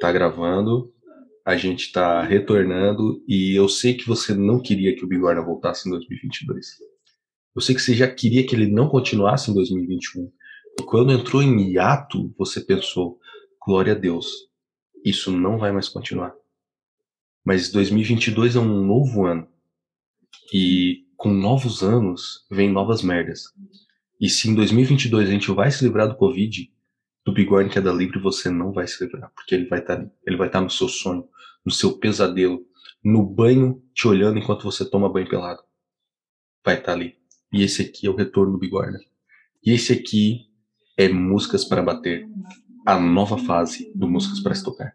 Tá gravando, a gente tá retornando e eu sei que você não queria que o Bigorna voltasse em 2022. Eu sei que você já queria que ele não continuasse em 2021. E quando entrou em hiato, você pensou: glória a Deus, isso não vai mais continuar. Mas 2022 é um novo ano. E com novos anos vem novas merdas. E se em 2022 a gente vai se livrar do Covid, do Bigorna Queda Livre você não vai se livrar, porque ele vai estar tá, ele vai estar tá no seu sonho, no seu pesadelo, no banho te olhando enquanto você toma banho pelado. Vai estar tá ali. E esse aqui é o retorno do Bigorna. E esse aqui é Músicas para Bater, a nova fase do Músicas para Estocar.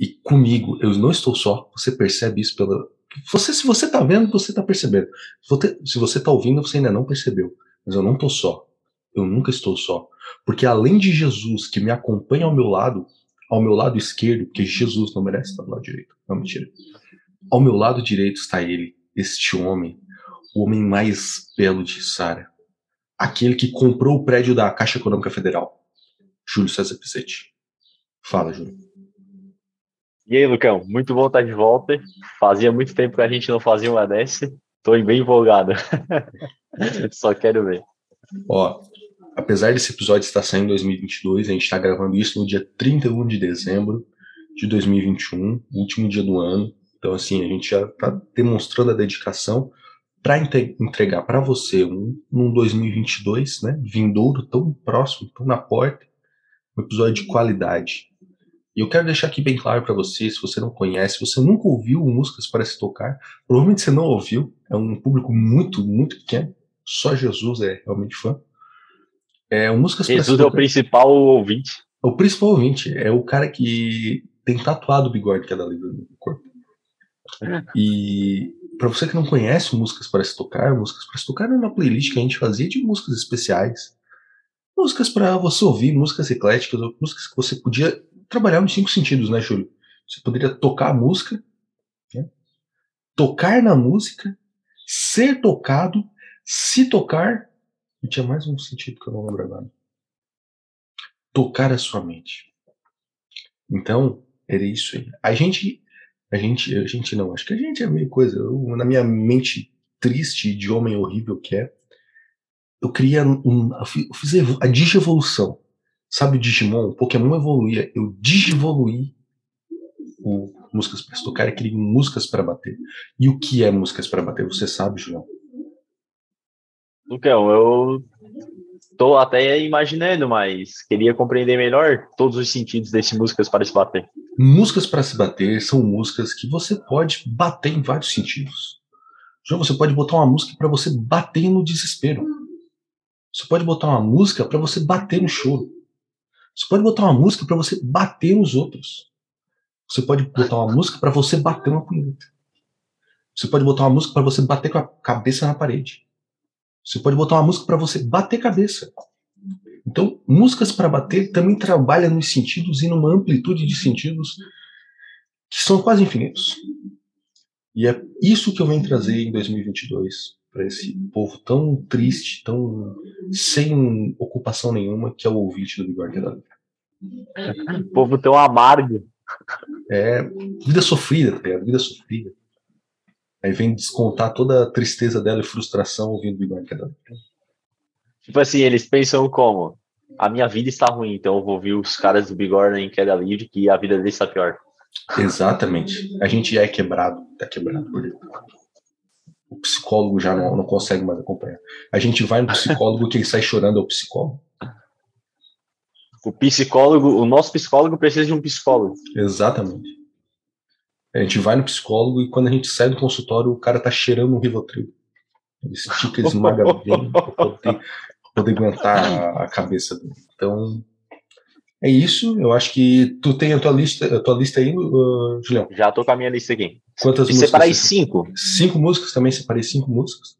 E comigo, eu não estou só, você percebe isso pela. Você, se você está vendo, você está percebendo. Se você está ouvindo, você ainda não percebeu. Mas eu não estou só. Eu nunca estou só. Porque além de Jesus que me acompanha ao meu lado, ao meu lado esquerdo, porque Jesus não merece estar do lado direito. Não, mentira. Ao meu lado direito está ele, este homem, o homem mais belo de Sara. Aquele que comprou o prédio da Caixa Econômica Federal. Júlio César Pizzetti. Fala, Júlio. E aí, Lucão, muito bom estar de volta. Fazia muito tempo que a gente não fazia uma dessa. Tô bem empolgado. Só quero ver. Ó, apesar desse episódio estar saindo em 2022, a gente está gravando isso no dia 31 de dezembro de 2021, último dia do ano. Então, assim, a gente já está demonstrando a dedicação para entregar para você um, um 2022, né, vindouro tão próximo, tão na porta, um episódio de qualidade. E eu quero deixar aqui bem claro para você, se você não conhece, se você nunca ouviu músicas para se tocar, provavelmente você não ouviu, é um público muito, muito pequeno, só Jesus é realmente fã. É, músicas Jesus é o principal ouvinte. O principal ouvinte é o cara que tem tatuado o bigode que é da livre no corpo. E para você que não conhece músicas para se tocar, músicas para se tocar era uma playlist que a gente fazia de músicas especiais. Músicas para você ouvir, músicas ecléticas, músicas que você podia trabalhar nos cinco sentidos, né, Júlio? Você poderia tocar a música, né? tocar na música, ser tocado, se tocar e tinha mais um sentido que eu não lembro agora. Tocar a sua mente. Então, era isso aí. A gente, a gente, a gente não, acho que a gente é meio coisa. Eu, na minha mente triste de homem horrível que é, eu queria um, eu fiz a digievolução. Sabe o Digimon? O Pokémon evoluía. Eu digivoluí o músicas para tocar e queria músicas para bater. E o que é músicas para bater? Você sabe, Julião? Lucão, eu tô até imaginando, mas queria compreender melhor todos os sentidos desse músicas para se bater. Músicas para se bater são músicas que você pode bater em vários sentidos. Já você pode botar uma música para você bater no desespero. Você pode botar uma música para você bater no choro. Você pode botar uma música para você bater nos outros. Você pode botar uma música para você bater uma punheta. Você pode botar uma música para você bater com a cabeça na parede. Você pode botar uma música para você bater cabeça. Então, músicas para bater também trabalha nos sentidos e numa amplitude de sentidos que são quase infinitos. E é isso que eu venho trazer em 2022 para esse povo tão triste, tão sem ocupação nenhuma, que é o ouvinte do Bigode da Vida. Povo tão amargo. É, vida sofrida, tá Vida sofrida. Aí vem descontar toda a tristeza dela e frustração ouvindo Big Bang Theory. Tipo assim, eles pensam como? A minha vida está ruim, então eu vou ouvir os caras do Bigorna em queda livre que a vida deles está pior. Exatamente. A gente já é quebrado, tá quebrado por. O psicólogo já não, não consegue mais acompanhar. A gente vai no psicólogo que ele sai chorando é o psicólogo. O psicólogo, o nosso psicólogo precisa de um psicólogo. Exatamente. A gente vai no psicólogo e quando a gente sai do consultório, o cara tá cheirando um Rivotril. Ele estica, esmaga bem pra poder, poder aguentar a, a cabeça dele. Então, é isso. Eu acho que tu tem a tua lista, a tua lista aí, uh, Julião. Já tô com a minha lista aqui. Quantas e músicas? Separei cinco. Cinco músicas também, separei cinco músicas.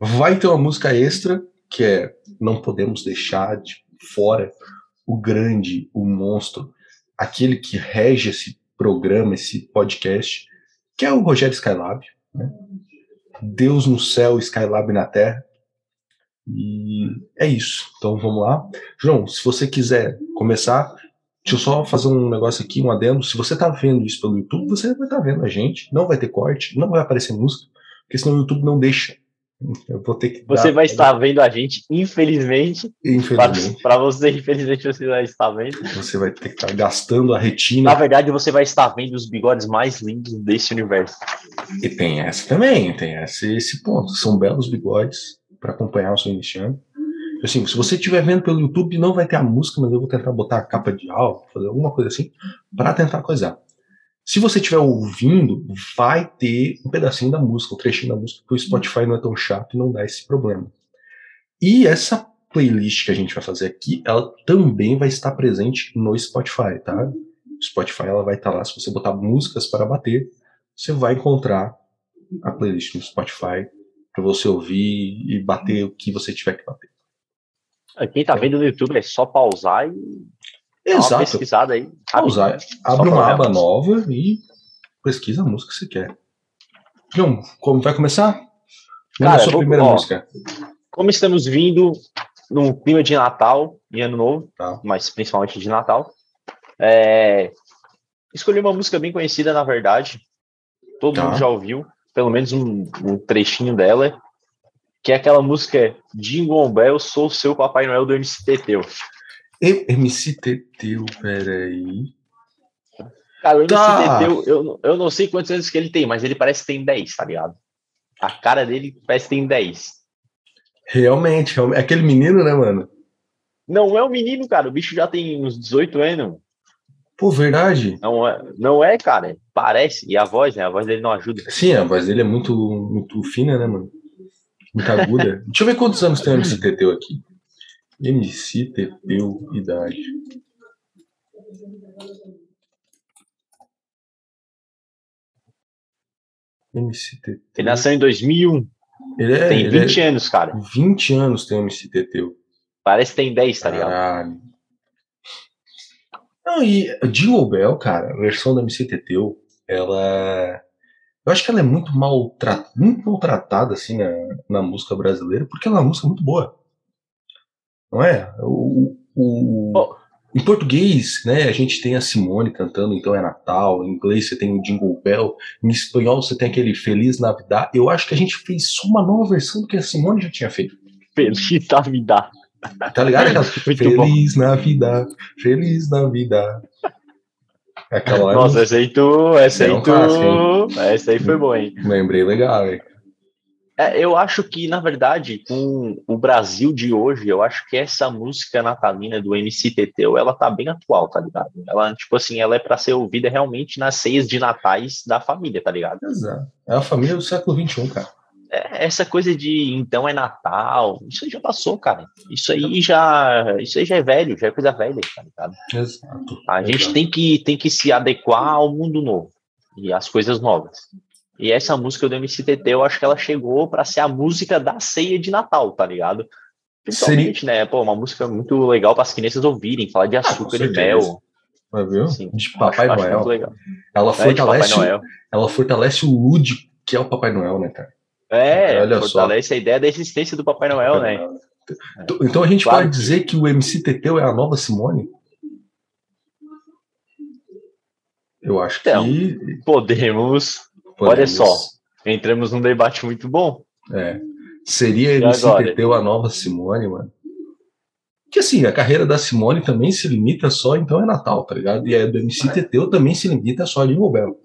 Vai ter uma música extra, que é Não Podemos Deixar de Fora o Grande, o Monstro, aquele que rege esse programa, esse podcast, que é o Rogério Skylab. Né? Deus no céu, Skylab na terra. E é isso. Então vamos lá. João, se você quiser começar, Deixa eu só fazer um negócio aqui, um adendo. Se você tá vendo isso pelo YouTube, você vai estar tá vendo a gente. Não vai ter corte, não vai aparecer música, porque senão o YouTube não deixa. Eu vou ter que. Você dar... vai estar vendo a gente, infelizmente. Infelizmente. Para você, infelizmente, você vai estar vendo. Você vai ter que estar gastando a retina. Na verdade, você vai estar vendo os bigodes mais lindos desse universo. E tem essa também, tem esse, esse ponto. São belos bigodes para acompanhar o seu iniciante. Assim, se você estiver vendo pelo YouTube, não vai ter a música, mas eu vou tentar botar a capa de áudio, fazer alguma coisa assim, para tentar coisar. Se você estiver ouvindo, vai ter um pedacinho da música, um trechinho da música, porque o Spotify não é tão chato e não dá esse problema. E essa playlist que a gente vai fazer aqui, ela também vai estar presente no Spotify, tá? O Spotify ela vai estar lá, se você botar músicas para bater, você vai encontrar a playlist no Spotify para você ouvir e bater o que você tiver que bater. Quem tá vendo no YouTube é só pausar e Exato. Dá uma pesquisada aí. Pausar. Abre uma aba nova e pesquisa a música que você quer. João, como vai começar? Cara, a sua vou, primeira ó, música. Como estamos vindo num clima de Natal e Ano Novo, tá. mas principalmente de Natal, é, escolhi uma música bem conhecida, na verdade. Todo tá. mundo já ouviu, pelo menos um, um trechinho dela, que é aquela música Jingle Bell, Sou Seu Papai Noel do MC Teteu. MC Teteu, peraí. Cara, o MC tá. Teteu, eu, eu não sei quantos anos que ele tem, mas ele parece que tem 10, tá ligado? A cara dele parece que tem 10. Realmente, é aquele menino, né, mano? Não é um menino, cara. O bicho já tem uns 18 anos. Pô, verdade. Não é, não é, cara. Parece. E a voz, né? A voz dele não ajuda. Sim, a voz dele é muito, muito fina, né, mano? Muito aguda. Deixa eu ver quantos anos tem o MC Teteu aqui. MC Teteu, idade. MC Teteu. Ele nasceu em 2001. Ele é, tem 20 é, anos, cara. 20 anos tem o MC Teteu. Parece que tem 10, tá ligado? Caralho. Não, e Jingle Bell, cara, a versão da MC Teteu, ela. Eu acho que ela é muito, maltra... muito maltratada, assim, na, na música brasileira, porque ela é uma música muito boa não é? O, o, oh. Em português, né, a gente tem a Simone cantando, então é Natal. Em inglês você tem o Jingle Bell. Em espanhol você tem aquele Feliz Navidad. Eu acho que a gente fez só uma nova versão do que a Simone já tinha feito. Feliz Navidad. Tá ligado? Aquela, Feliz bom. Navidad, Feliz Navidad. Aquela Nossa, essa aí tu. Essa aí é tu. essa aí foi boa, hein? Lembrei legal, hein? É, eu acho que, na verdade, com o Brasil de hoje, eu acho que essa música natalina do MC Teteu, ela tá bem atual, tá ligado? Ela, tipo assim, ela é para ser ouvida realmente nas ceias de natais da família, tá ligado? Exato. É a família do século XXI, cara. É, essa coisa de então é Natal, isso aí já passou, cara. Isso aí já, isso aí já é velho, já é coisa velha, tá ligado? Exato. A gente tem que, tem que se adequar ao mundo novo e às coisas novas. E essa música do MCTT, eu acho que ela chegou para ser a música da ceia de Natal, tá ligado? Principalmente, Seria... né? Pô, uma música muito legal para as crianças ouvirem, falar de ah, açúcar ah, e mel. Mas viu? Sim, de Papai acho, Noel. Acho ela fortalece, é, Noel. ela fortalece o lúdico que é o Papai Noel, né, cara? É, Olha fortalece só. a ideia da existência do Papai Noel, Papai né? Noel. Então a gente claro. pode dizer que o MC Teteu é a nova Simone? Eu acho então, que. Podemos. Olha só, entramos num debate muito bom. É. Seria MC Teteu a nova Simone, mano? Que assim, a carreira da Simone também se limita só, então é Natal, tá ligado? E a do MC Teteu também se limita só a Jingle Bell.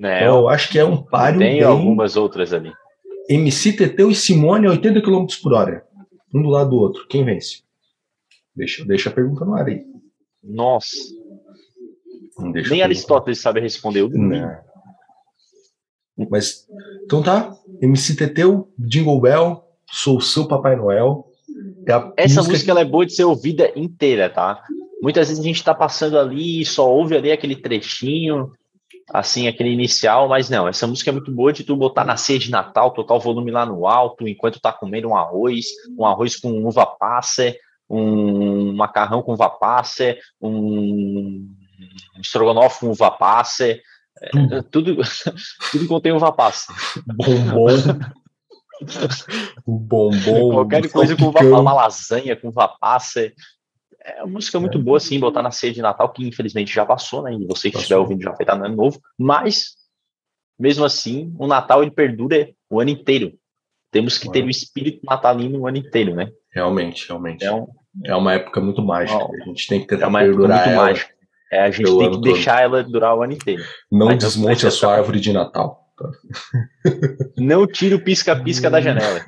É, então, eu acho que é um páreo Tem bem... algumas outras ali. MC Teteu e Simone a 80 km por hora. Um do lado do outro. Quem vence? Deixa, deixa a pergunta no ar aí. Nossa. Nem Aristóteles sabe responder. o Não. Mas, então tá. MC Teteu, Jingle Bell, sou seu Papai Noel. É Essa música, música ela é boa de ser ouvida inteira, tá? Muitas vezes a gente tá passando ali e só ouve ali aquele trechinho, assim, aquele inicial, mas não, essa música é muito boa de tu botar na ceia de Natal, tocar o volume lá no alto, enquanto tá comendo um arroz, um arroz com uva passa, um macarrão com uva passa, um estrogonofe com uva passa, tudo. tudo, tudo contém uva passa. Bombom. bombom. Qualquer coisa com uva, uma lasanha com uva passa. É uma música muito é. boa, assim, botar na ceia de Natal, que infelizmente já passou, né? E você que estiver ouvindo já foi estar no ano novo. Mas, mesmo assim, o Natal ele perdura o ano inteiro. Temos que ter o espírito natalino o ano inteiro, né? Realmente, realmente. É, um, é uma época muito mágica. a gente tem que tentar é uma perdurar época muito ela. Mágica. É, a gente tem que deixar ela durar o ano inteiro. Não Mas desmonte a sua árvore de Natal. Não tire o pisca-pisca da janela.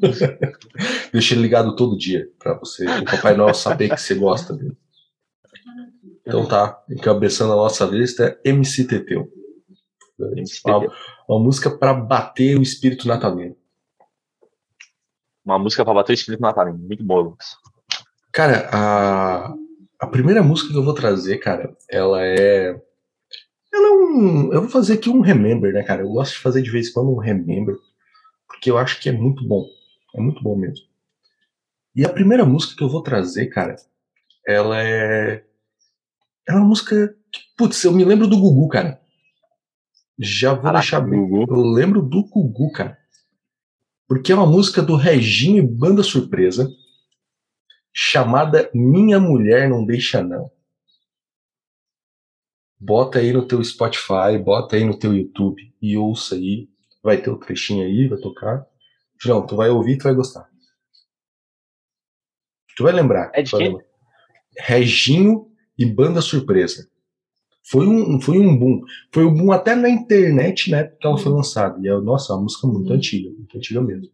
Deixa ele ligado todo dia para você, o Papai Noel saber que você gosta dele. Então tá, encabeçando a nossa lista é MC Teteu. Uma, uma música para bater o espírito natalino. Uma música para bater o espírito natalino. Muito boa, Lucas. Cara, a, a primeira música que eu vou trazer, cara, ela é. Ela é um. Eu vou fazer aqui um remember, né, cara? Eu gosto de fazer de vez em quando um remember, porque eu acho que é muito bom. É muito bom mesmo. E a primeira música que eu vou trazer, cara, ela é. Ela é uma música que, putz, eu me lembro do Gugu, cara. Já vou Caraca, deixar bem. Gugu. Eu lembro do Gugu, cara. Porque é uma música do Reginho e Banda Surpresa, chamada Minha Mulher Não Deixa Não. Bota aí no teu Spotify, bota aí no teu YouTube e ouça aí. Vai ter o um trechinho aí, vai tocar. João, tu vai ouvir, tu vai gostar. Tu vai lembrar. É de quem? Lembrar. Reginho e Banda Surpresa. Foi um, foi um boom. Foi um boom até na internet, né, que ela foi lançada. E é, nossa, é uma música muito antiga, muito antiga mesmo.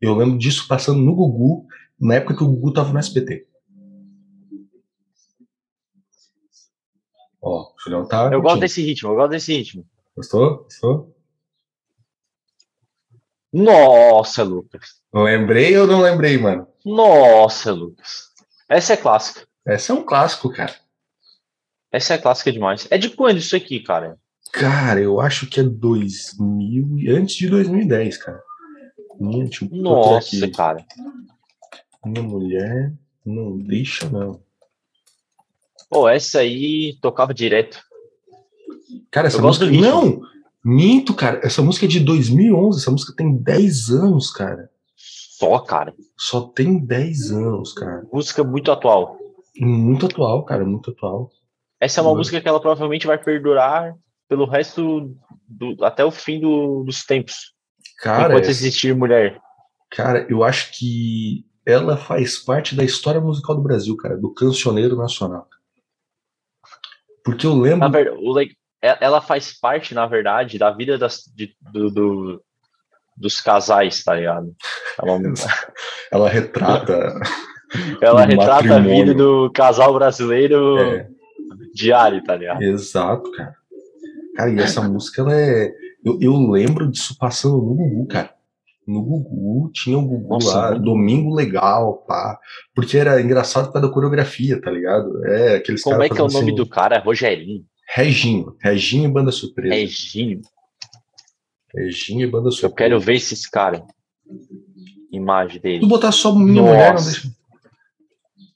Eu lembro disso passando no Gugu, na época que o Gugu tava no SBT. Ó, o Julião tá. Eu gosto desse ritmo, eu gosto desse ritmo. Gostou? Gostou? Nossa, Lucas. Lembrei ou não lembrei, mano? Nossa, Lucas. Essa é clássica. Essa é um clássico, cara. Essa é clássica demais. É de quando isso aqui, cara? Cara, eu acho que é 2000, antes de 2010, cara. Tipo, Nossa, cara. Minha mulher não deixa, não. Pô, essa aí tocava direto. Cara, essa eu música. Não! Minto, cara. Essa música é de 2011. Essa música tem 10 anos, cara. Só, cara. Só tem 10 anos, cara. Música muito atual. Muito atual, cara. Muito atual. Essa é uma música que ela provavelmente vai perdurar pelo resto do, até o fim do, dos tempos. Cara, enquanto existir mulher. Cara, eu acho que ela faz parte da história musical do Brasil, cara, do cancioneiro nacional. Porque eu lembro. Verdade, ela faz parte, na verdade, da vida das, de, do, do, dos casais, tá ligado? Ela, ela retrata. ela retrata matrimônio. a vida do casal brasileiro é. diário, tá ligado? Exato, cara. Cara, e essa música, ela é. Eu, eu lembro disso passando no Gugu, cara. No Gugu, tinha o Gugu Nossa, lá, Domingo Legal, pá. Porque era engraçado por causa da coreografia, tá ligado? É, aqueles Como é que é o nome assim, do cara? Rogerinho. Reginho. Reginho e Banda Surpresa. Reginho. Reginho e Banda Surpresa. Eu quero ver esses caras. Imagem dele. Tu botar só Nossa. mulher, não deixa.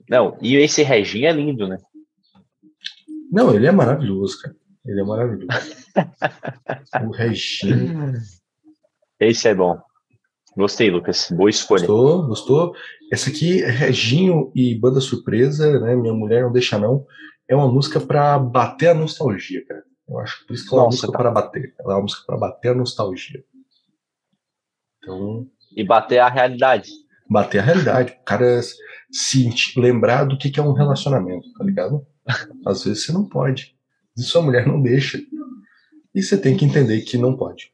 Não, e esse Reginho é lindo, né? Não, ele é maravilhoso, cara. Ele é maravilhoso. o Reginho. Esse é bom. Gostei, Lucas. Boa escolha. Gostou? Gostou? Essa aqui é Reginho e Banda Surpresa, né? Minha Mulher Não Deixa Não é uma música para bater a nostalgia, cara. Eu acho que por isso que ela é uma música para bater. Ela é uma música para bater a nostalgia. Então. E bater a realidade. Bater a realidade. O cara se lembrar do que é um relacionamento, tá ligado? Às vezes você não pode. E sua mulher não deixa. E você tem que entender que não pode.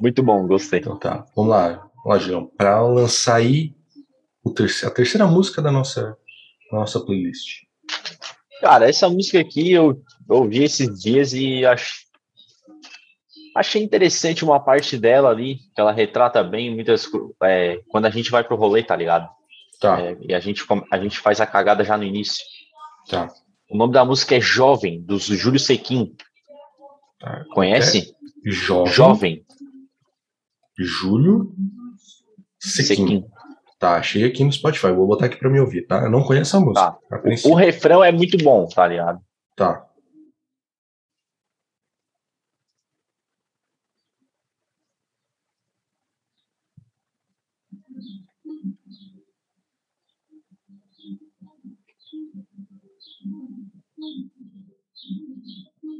Muito bom, gostei. Então tá, vamos lá, vamos lá, João. Para lançar aí a terceira música da nossa nossa playlist? Cara, essa música aqui eu ouvi esses dias e ach... achei interessante uma parte dela ali, que ela retrata bem muitas. É, quando a gente vai pro rolê, tá ligado? Tá. É, e a gente, a gente faz a cagada já no início. Tá. O nome da música é Jovem, do Júlio Sequim. Tá. Conhece? É? Jovem. Jovem. Júlio Sequim. Sequim. Tá, achei aqui no Spotify. Vou botar aqui pra me ouvir, tá? Eu não conheço a música. Tá. O, o refrão é muito bom, tá ligado? Tá.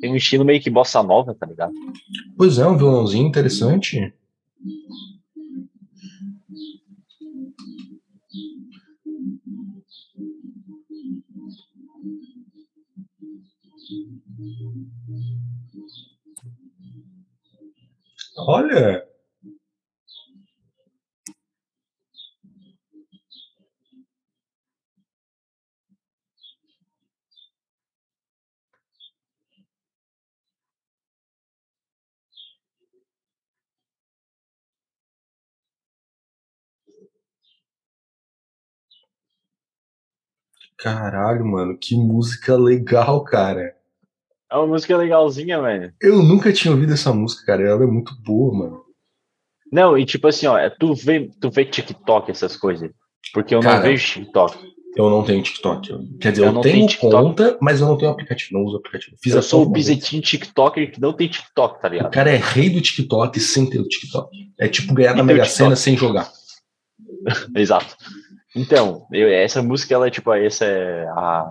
Tem um estilo meio que bossa nova, tá ligado? Pois é, um violãozinho interessante. Olha, Caralho, mano, que música legal, cara. É uma música legalzinha, velho. Eu nunca tinha ouvido essa música, cara. Ela é muito boa, mano. Não, e tipo assim, ó, é, tu vê, tu vê TikTok, essas coisas. Porque eu cara, não vejo TikTok. Eu não tenho TikTok. Quer dizer, eu, eu tenho, tenho conta, mas eu não tenho aplicativo, não uso aplicativo. Fiz eu sou o bizetinho TikToker que não tem TikTok, tá ligado? O cara é rei do TikTok sem ter o TikTok. É tipo ganhar na Mega Sena sem jogar. Exato. Então, eu, essa música, ela tipo, essa é a,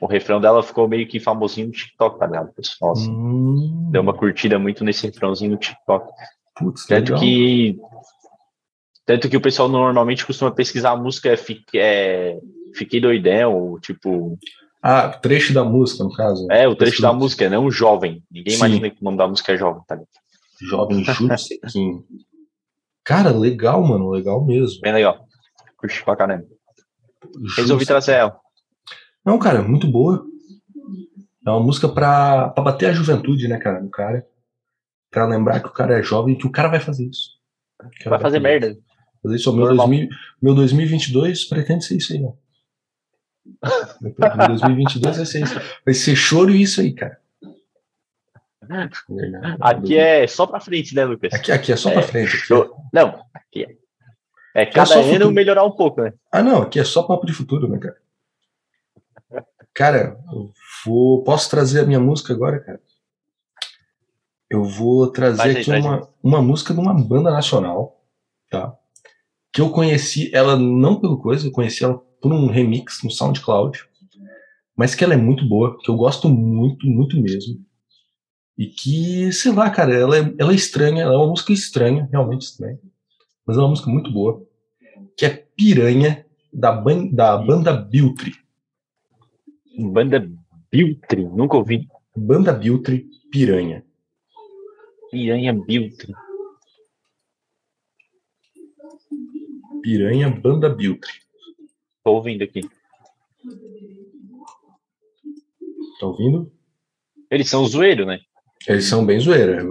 o refrão dela ficou meio que famosinho no TikTok, tá ligado? Pessoal, assim, hum. Deu uma curtida muito nesse refrãozinho no TikTok. Putz, tanto legal. que tanto que o pessoal normalmente costuma pesquisar a música é, é Fiquei doidão, ou tipo. Ah, trecho da música, no caso. É, o trecho da música, não jovem. Ninguém Sim. imagina que o nome da música é jovem, tá ligado? Jovem Júlio Sequinho. Cara, legal, mano, legal mesmo. Bem legal. Curti pra caramba. Resolvi trazer ela. Não, cara, muito boa. É uma música pra, pra bater a juventude, né, cara, no cara. Pra lembrar que o cara é jovem e que o cara vai fazer isso. Vai, vai fazer merda. Fazer isso. Meu, 2000, meu 2022 pretende ser isso aí, ó. Meu 2022 vai ser isso. Vai ser choro e isso aí, cara. Aqui é só pra frente, né, Lucas? Aqui, aqui é só é, pra frente. Aqui é. Não, aqui é. É cada é ano melhorar um pouco, né? Ah, não, aqui é só papo de futuro, né, cara? Cara, vou, posso trazer a minha música agora, cara? Eu vou trazer aqui uma, uma música de uma banda nacional, tá? Que eu conheci ela não pelo coisa, eu conheci ela por um remix no SoundCloud, mas que ela é muito boa, que eu gosto muito, muito mesmo. E que, sei lá, cara, ela é, ela é estranha, ela é uma música estranha, realmente estranha, mas é uma música muito boa, que é Piranha, da, ban da banda Biltri. Banda Biltri, nunca ouvi. Banda Biltri, Piranha. Piranha Biltri. Piranha Banda Biltri. Tô ouvindo aqui. Tá ouvindo? Eles são zoeiro, né? Eles são bem zoeira.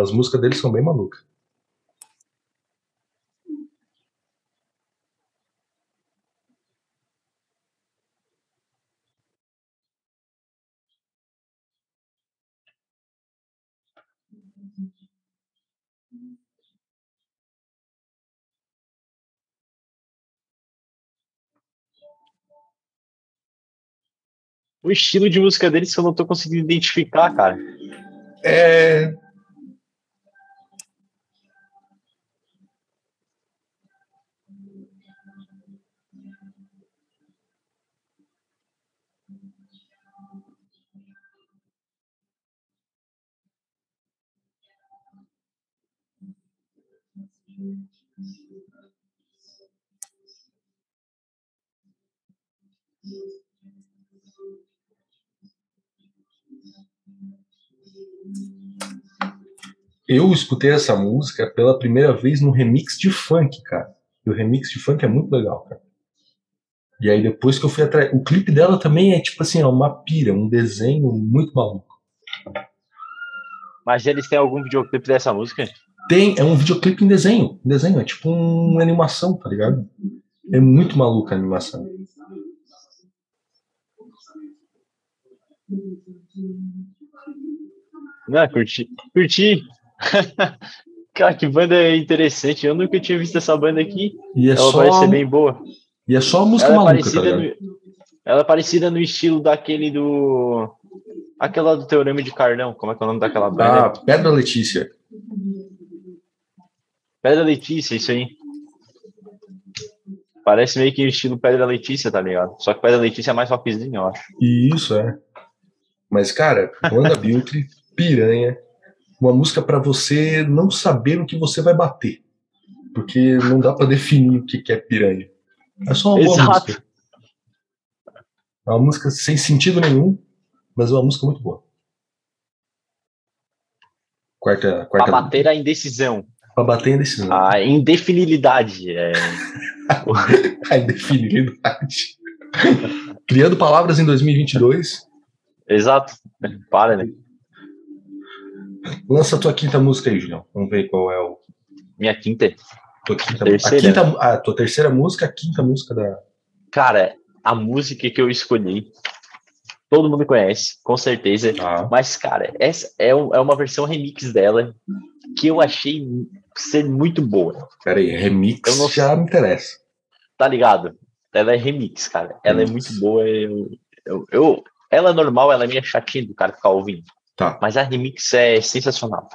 As músicas deles são bem malucas. O estilo de música deles que eu não tô conseguindo identificar, cara. É. Eu escutei essa música pela primeira vez no remix de funk, cara. E o remix de funk é muito legal, cara. E aí depois que eu fui atrás. O clipe dela também é tipo assim, é uma pira, um desenho muito maluco. Mas eles têm algum videoclipe dessa música? Tem, é um videoclipe em desenho. Em desenho, é tipo uma animação, tá ligado? É muito maluca a animação. Não, curti. Curti. Cara, que banda interessante. Eu nunca tinha visto essa banda aqui. E é ela só... parece ser bem boa. E é só música ela é maluca, tá no... Ela é parecida no estilo daquele do. Aquela do Teorema de Cardão. Como é que é o nome daquela banda? Ah, Pedra Letícia. Pedra Letícia, isso aí. Parece meio que o estilo Pedra Letícia, tá ligado? Só que Pedra Letícia é mais rockzinho, eu acho. Isso, é. Mas, cara, Wanda Biltri, Piranha, uma música para você não saber no que você vai bater. Porque não dá para definir o que é piranha. É só uma boa Exato. música. É uma música sem sentido nenhum, mas é uma música muito boa. Quarta, quarta pra bater a indecisão. Pra bater a indecisão. A indefinilidade. É... a indefinilidade. Criando palavras em 2022. Exato. Para, né? Lança a tua quinta música aí, Julião. Vamos ver qual é o. Minha quinta. Tua quinta, terceira. A, quinta, a tua terceira música, a quinta música da. Cara, a música que eu escolhi todo mundo conhece, com certeza. Ah. Mas, cara, essa é, é uma versão remix dela que eu achei ser muito boa. Peraí, remix não... já me interessa. Tá ligado? Ela é remix, cara. Ela é muito boa. Eu, eu, eu, ela é normal, ela é meio chatinha do cara ficar ouvindo. Tá. Mas a remix é sensacional.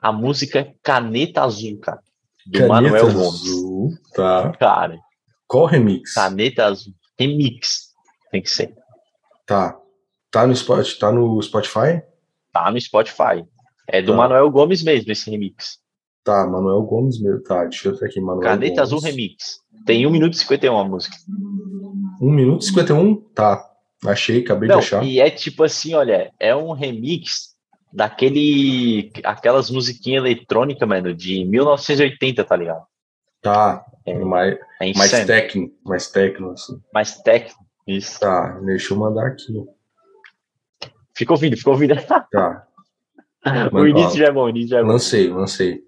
A música é Caneta Azul, cara. Do Caneta Manuel Azul, Gomes. Tá. Cara. Qual remix? Caneta Azul. Remix. Tem que ser. Tá. Tá no, Spot, tá no Spotify? Tá no Spotify. É do tá. Manuel Gomes mesmo, esse remix. Tá, Manuel Gomes mesmo. Tá, deixa eu ver aqui. Manuel Caneta Gomes. Azul Remix. Tem 1 minuto e 51 a música. 1 minuto e 51? Tá. Achei, acabei Não, de achar. E é tipo assim, olha, é um remix daquele. aquelas musiquinhas eletrônicas, mano, de 1980, tá ligado? Tá. É, mais, é mais técnico, mais técnico, assim. Mais técnico, isso. Tá, deixa eu mandar aqui. Ficou ouvindo, ficou ouvindo. Tá. o início já é bom, o início já é bom. Lancei, lancei.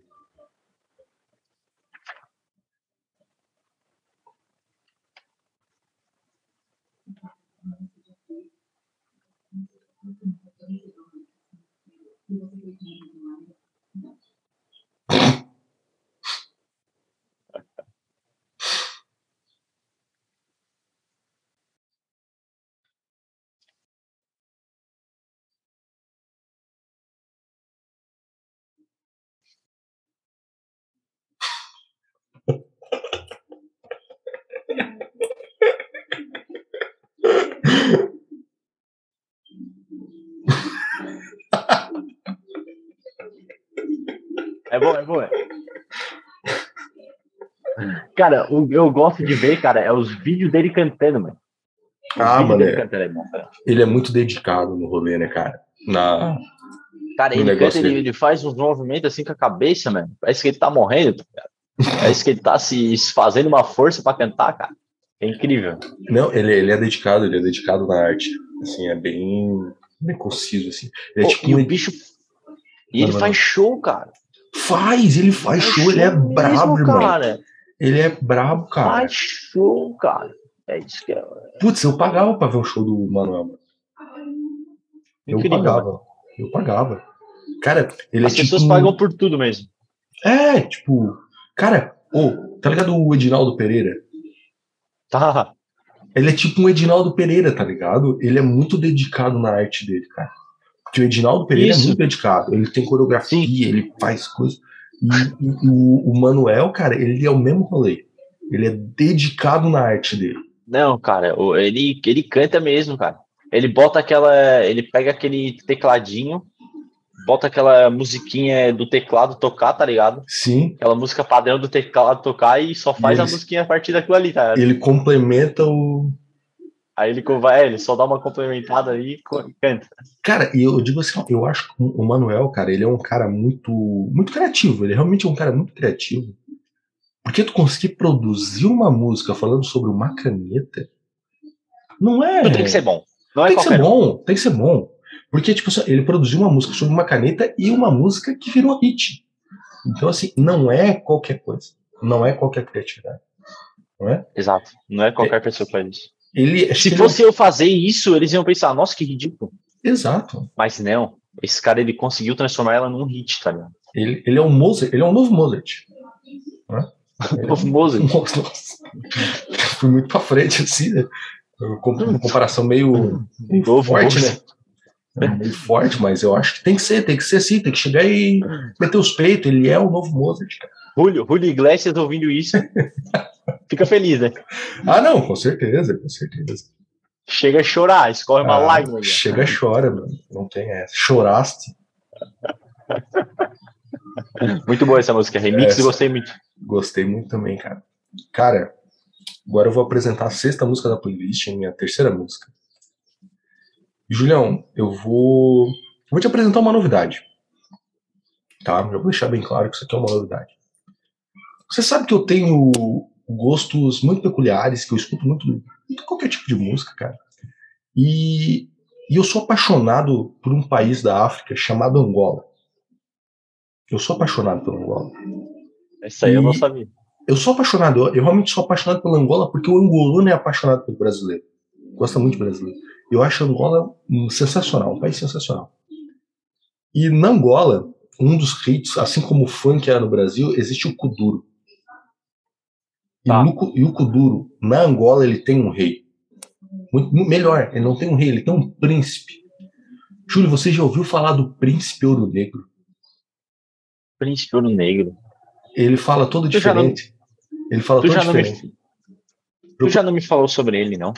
É bom, é bom. É. Cara, o, eu gosto de ver, cara, é os vídeos dele cantando, mano. Os ah, mano. É. Bom, ele é muito dedicado no rolê, né, cara? Na, cara, ele canta, ele, ele, faz uns movimentos assim com a cabeça, mano. Parece que ele tá morrendo, cara. Parece que ele tá se fazendo uma força para cantar, cara. É incrível. Não, ele, ele é dedicado, ele é dedicado na arte. Assim, é bem, bem conciso, assim. Ele é tipo e o bicho. E ele faz show, cara. Faz, ele faz show, show, ele é brabo, irmão. Cara. Ele é brabo, cara. Faz show, cara. É isso que é. Putz, eu pagava pra ver o show do Manuel. Eu Incrível, pagava. Mano. Eu pagava. Cara, ele As é tipo. As pessoas pagam por tudo mesmo. É, tipo. Cara, ô, tá ligado o Edinaldo Pereira? Tá. Ele é tipo um Edinaldo Pereira, tá ligado? Ele é muito dedicado na arte dele, cara. Porque o Edinaldo Pereira é Isso. é muito dedicado. Ele tem coreografia, Sim. ele faz coisas. E, e o, o, Manuel, cara, ele é o mesmo rolê. Ele é dedicado na arte dele. Não, cara, ele, ele canta mesmo, cara. Ele bota aquela. Ele pega aquele tecladinho, bota aquela musiquinha do teclado tocar, tá ligado? Sim. Aquela música padrão do teclado tocar e só faz ele, a musiquinha a partir daquilo ali, tá? Ele complementa o, Aí ele vai, ele só dá uma complementada aí e canta. Cara, e eu digo assim, eu acho que o Manuel, cara, ele é um cara muito, muito criativo. Ele realmente é um cara muito criativo. Porque tu conseguir produzir uma música falando sobre uma caneta, não é. Não tem que ser bom. Não é tem que ser bom, tem que ser bom. Porque, tipo, ele produziu uma música sobre uma caneta e uma música que virou hit. Então, assim, não é qualquer coisa. Não é qualquer criatividade. Não é? Exato. Não é qualquer é, pessoa que faz isso. Ele, Se fosse eu fazer isso, eles iam pensar, nossa, que ridículo. Exato. Mas não, esse cara ele conseguiu transformar ela num hit, tá ligado? Ele, ele é um Mozart, ele é um novo Mozart. Né? novo Mozart. Nossa, Fui muito pra frente, assim, né? Uma comparação meio, meio forte, né? É meio forte, mas eu acho que tem que ser, tem que ser assim, tem que chegar e meter os peitos. Ele é o novo Mozart, cara. Julio, Julio Iglesias ouvindo isso, fica feliz, né? Ah, não, com certeza, com certeza. Chega a chorar, escorre uma ah, lágrima. Chega a chora, mano. Não tem essa. Choraste. muito boa essa música. Remix essa, gostei muito. Gostei muito também, cara. Cara, agora eu vou apresentar a sexta música da playlist, minha terceira música. Julião, eu vou. vou te apresentar uma novidade. Tá? Já vou deixar bem claro que isso aqui é uma novidade. Você sabe que eu tenho gostos muito peculiares, que eu escuto muito, muito qualquer tipo de música, cara. E, e eu sou apaixonado por um país da África chamado Angola. Eu sou apaixonado por Angola. Isso aí e eu não sabia. Eu sou apaixonado, eu, eu, realmente sou apaixonado pela Angola porque o angolano é apaixonado pelo brasileiro. Gosta muito de brasileiro. Eu acho Angola um, sensacional, um país sensacional. E na Angola, um dos ritmos, assim como o funk é no Brasil, existe o kuduro. E, tá. e o Kuduro, na Angola, ele tem um rei. Muito, melhor, ele não tem um rei, ele tem um príncipe. Júlio, você já ouviu falar do príncipe ouro negro? Príncipe ouro negro. Ele fala todo tu diferente. Não, ele fala todo diferente. Me, tu já não me falou sobre ele, não?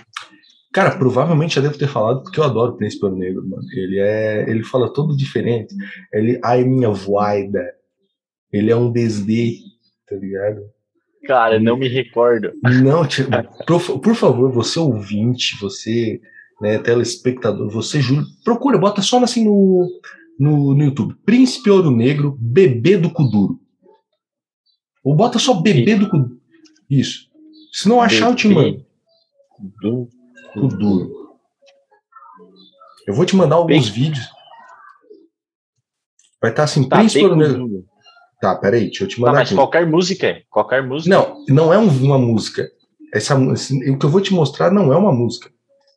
Cara, provavelmente já devo ter falado porque eu adoro o Príncipe Ouro Negro, mano. Ele é, ele fala todo diferente. Ele, ai minha voida. Ele é um desdê, tá ligado? Cara, não me recordo. Não, por, por favor, você ouvinte, você, né, telespectador, você, Júlio, procura, bota só assim no, no, no YouTube. Príncipe Ouro Negro, bebê do Kuduro. Ou bota só bebê do Kuduro. Isso. Se não achar, eu te mando. Do Kuduro. Eu vou te mandar alguns Bem... vídeos. Vai estar tá assim, tá, Príncipe Ouro Negro. Tá, peraí, deixa eu te mandar. Tá, mas aqui. qualquer música é. Qualquer música. Não, não é uma música. Essa, o que eu vou te mostrar não é uma música.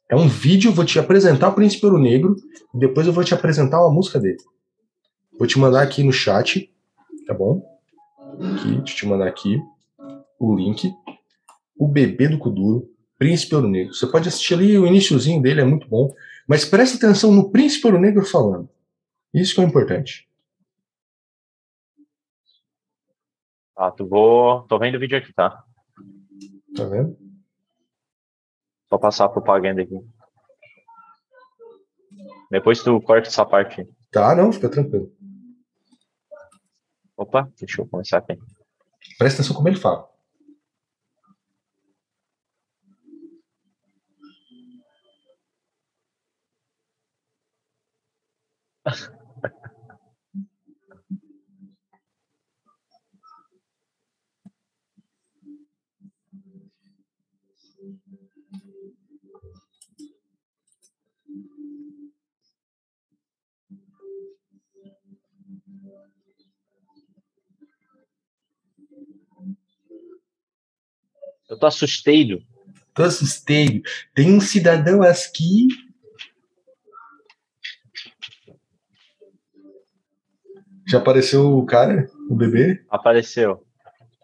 É um vídeo, eu vou te apresentar o Príncipe Ouro Negro e depois eu vou te apresentar uma música dele. Vou te mandar aqui no chat, tá bom? Aqui, deixa eu te mandar aqui o link. O Bebê do Kuduro, Príncipe Ouro Negro. Você pode assistir ali, o iníciozinho dele é muito bom. Mas presta atenção no Príncipe Ouro Negro falando. Isso que é importante. Ah, tu vou. Tô vendo o vídeo aqui, tá? Tá vendo? Só passar a propaganda aqui. Depois tu corta essa parte. Tá, não, fica tranquilo. Opa, deixa eu começar aqui. Presta atenção como ele fala. Eu tô assustado. Tô assustado. Tem um cidadão aqui. Já apareceu o cara, o bebê? Apareceu.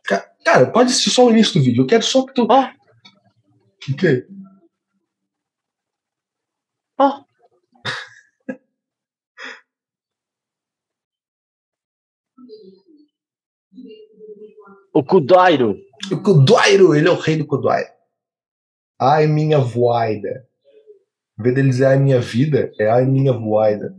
Cara, pode ser só o início do vídeo. Eu quero só que tu. Ó. Oh. O quê? Ó. Oh. O Kudairo. O Kudairo, ele é o rei do Kudairo. Ai, minha voida. Em vez dele dizer ai, minha vida, é ai, minha voida.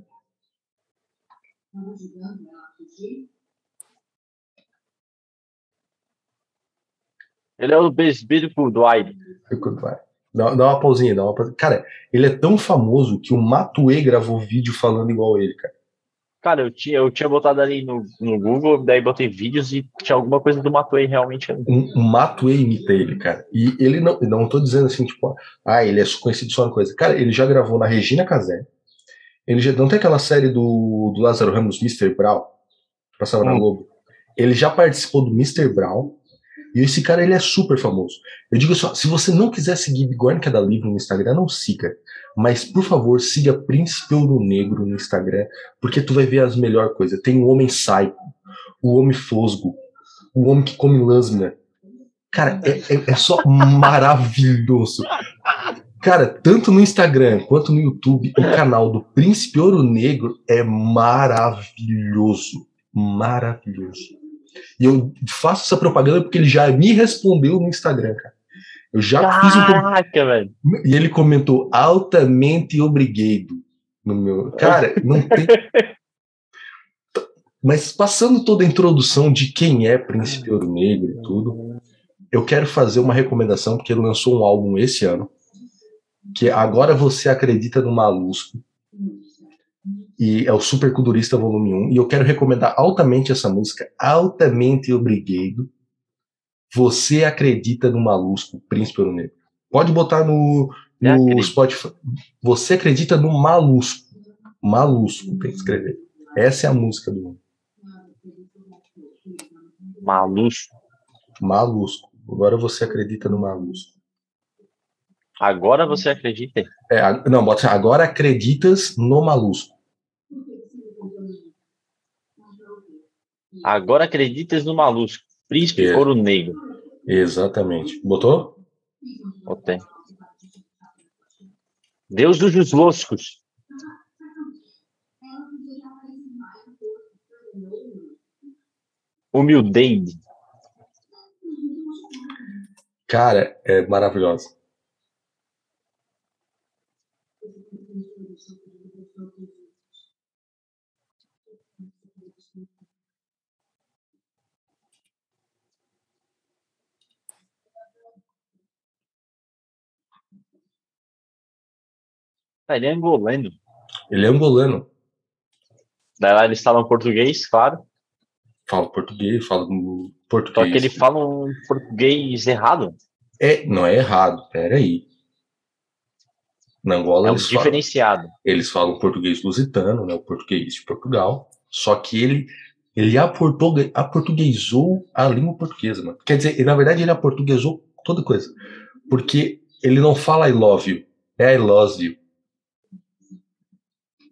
Ele é o bebê do Kudairo. Dá, dá uma pausinha, dá uma pausinha. Cara, ele é tão famoso que o Matue gravou vídeo falando igual ele, cara. Cara, eu tinha, eu tinha botado ali no, no Google, daí botei vídeos e tinha alguma coisa do Matuei realmente. O, o Matuei imita ele, cara. E ele não, não tô dizendo assim, tipo, ah, ele é conhecido só uma coisa. Cara, ele já gravou na Regina Casé. Ele já não tem aquela série do, do Lázaro Ramos, Mr. Brown, que passava hum. na Globo. Ele já participou do Mr. Brown. E esse cara, ele é super famoso. Eu digo só, se você não quiser seguir Bigorna da Livro no Instagram, não siga. Mas, por favor, siga Príncipe Ouro Negro no Instagram, porque tu vai ver as melhores coisas. Tem o Homem Psycho, o Homem Fosgo, o Homem que come lâmina. Cara, é, é, é só maravilhoso. Cara, tanto no Instagram quanto no YouTube, o canal do Príncipe Ouro Negro é maravilhoso. Maravilhoso. E eu faço essa propaganda porque ele já me respondeu no Instagram, cara. Eu já Caraca, fiz um. velho. E ele comentou altamente obrigado no meu. Cara, não tem. Mas passando toda a introdução de quem é Príncipe Ouro Negro e tudo, eu quero fazer uma recomendação, porque ele lançou um álbum esse ano, que é Agora Você Acredita no Malusco, e é o Super Culturista Volume 1, e eu quero recomendar altamente essa música, altamente obrigado. Você acredita no Malusco, Príncipe Ouro Negro. Pode botar no, no Spotify. Você acredita no Malusco. Malusco, tem que escrever. Essa é a música do Malusco. Malusco. Agora você acredita no Malusco. Agora você acredita? É, não, bota assim, agora acreditas no Malusco. Agora acreditas no Malusco. Príncipe é. Ouro Negro. Exatamente. Botou? Botei. Deus dos Jusloscos. Humildeide. Cara, é maravilhosa. Ele é angolano. Ele é angolano. Daí lá eles falam português, claro. Fala português, fala português. Só que ele fala um português errado. É, não é errado, peraí. Na Angola é um eles diferenciado. Falam, eles falam português lusitano, né, o português de Portugal. Só que ele ele aportugue, aportuguesou a língua portuguesa, mano. Quer dizer, na verdade ele aportuguesou toda coisa. Porque ele não fala I love you, é I love you.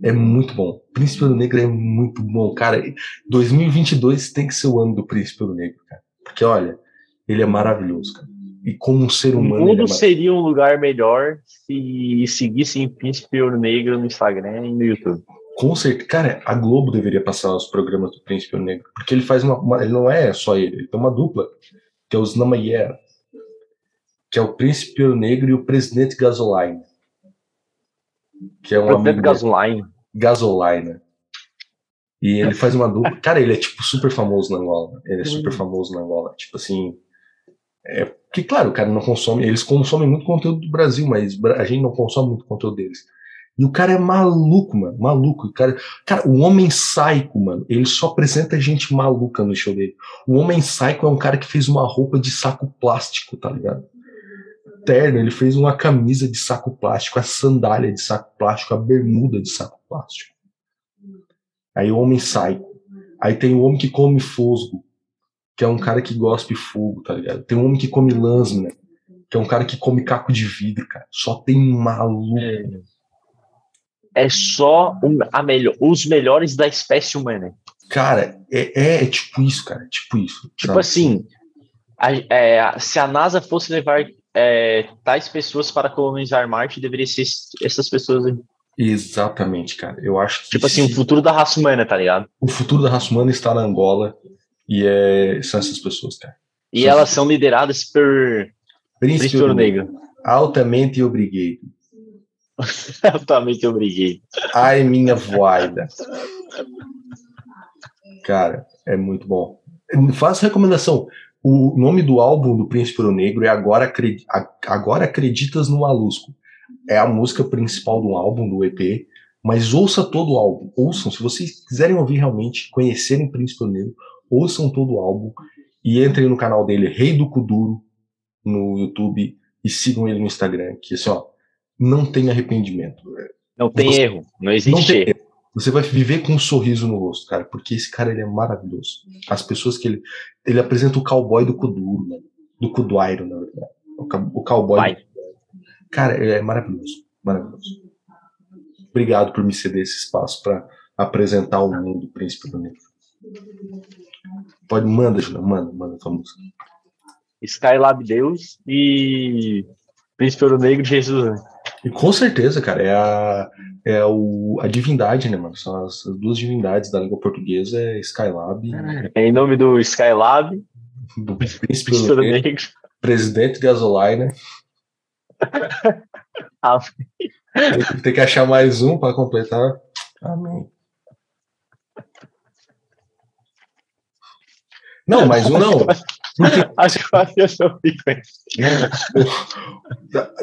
É muito bom. Príncipe do Negro é muito bom, cara. 2022 tem que ser o ano do Príncipe do Negro, cara. Porque, olha, ele é maravilhoso, cara. E como um ser humano. O mundo é seria um lugar melhor se seguissem Príncipe Ouro Negro no Instagram e no YouTube. Com certeza. Cara, a Globo deveria passar os programas do Príncipe Ouro Negro. Porque ele faz uma, uma, Ele não é só ele, ele tem uma dupla, que é os Namayer. Que é o Príncipe Ouro Negro e o Presidente Gasoline. Que é um amigo. Gasoline. Gasoline. E ele faz uma dupla. Cara, ele é tipo super famoso na Angola. Ele é super famoso na Angola. Tipo assim. É, porque, claro, o cara não consome. Eles consomem muito conteúdo do Brasil, mas a gente não consome muito conteúdo deles. E o cara é maluco, mano. Maluco. O cara, cara, o Homem Psycho, mano, ele só apresenta gente maluca no show dele. O Homem Psycho é um cara que fez uma roupa de saco plástico, tá ligado? Terno, ele fez uma camisa de saco plástico, a sandália de saco plástico, a bermuda de saco plástico. Aí o homem sai. Aí tem o homem que come fosgo, que é um cara que gospe fogo, tá ligado? Tem um homem que come lâmina, que é um cara que come caco de vidro, cara. Só tem maluco. É, é só a melhor, os melhores da espécie humana. Cara, é, é, é tipo isso, cara. É tipo isso. Tipo sabe? assim, a, é, se a NASA fosse levar é, tais pessoas para colonizar Marte deveria ser essas pessoas aí. Exatamente, cara. Eu acho que. Tipo assim, o futuro da raça humana, tá ligado? O futuro da raça humana está na Angola e é... são essas pessoas, cara. E são elas são lideradas por Príncipe, Príncipe Negro. Altamente obrigado. Altamente obrigado. Ai, minha voida. Cara, é muito bom. Faço recomendação. O nome do álbum do Príncipe Ouro Negro é Agora, Agora Acreditas no Malusco. É a música principal do álbum, do EP, mas ouça todo o álbum. Ouçam, se vocês quiserem ouvir realmente, conhecerem Príncipe Ouro Negro, ouçam todo o álbum e entrem no canal dele, Rei do Kuduro, no YouTube, e sigam ele no Instagram, que assim, ó, não tem arrependimento. Não tem Você, erro, não existe não tem erro. Você vai viver com um sorriso no rosto, cara, porque esse cara ele é maravilhoso. As pessoas que ele. Ele apresenta o cowboy do Kuduro, né? do Kuduairo, na verdade. O, cowboy. Vai. Cara, ele é maravilhoso. Maravilhoso. Obrigado por me ceder esse espaço para apresentar o mundo do Príncipe do Negro. Pode, manda, Júlia, manda, manda tua música. Skylab Deus e Príncipe Ouro Negro de Jesus. Né? E com certeza, cara, é a, é o, a divindade, né, mano? São as, as duas divindades da língua portuguesa, é Skylab. É em nome do Skylab, do Príncipe do Negro. Presidente Gasolina. tem, tem que achar mais um para completar. Amém. Não, mais um não. Acho que fazia essa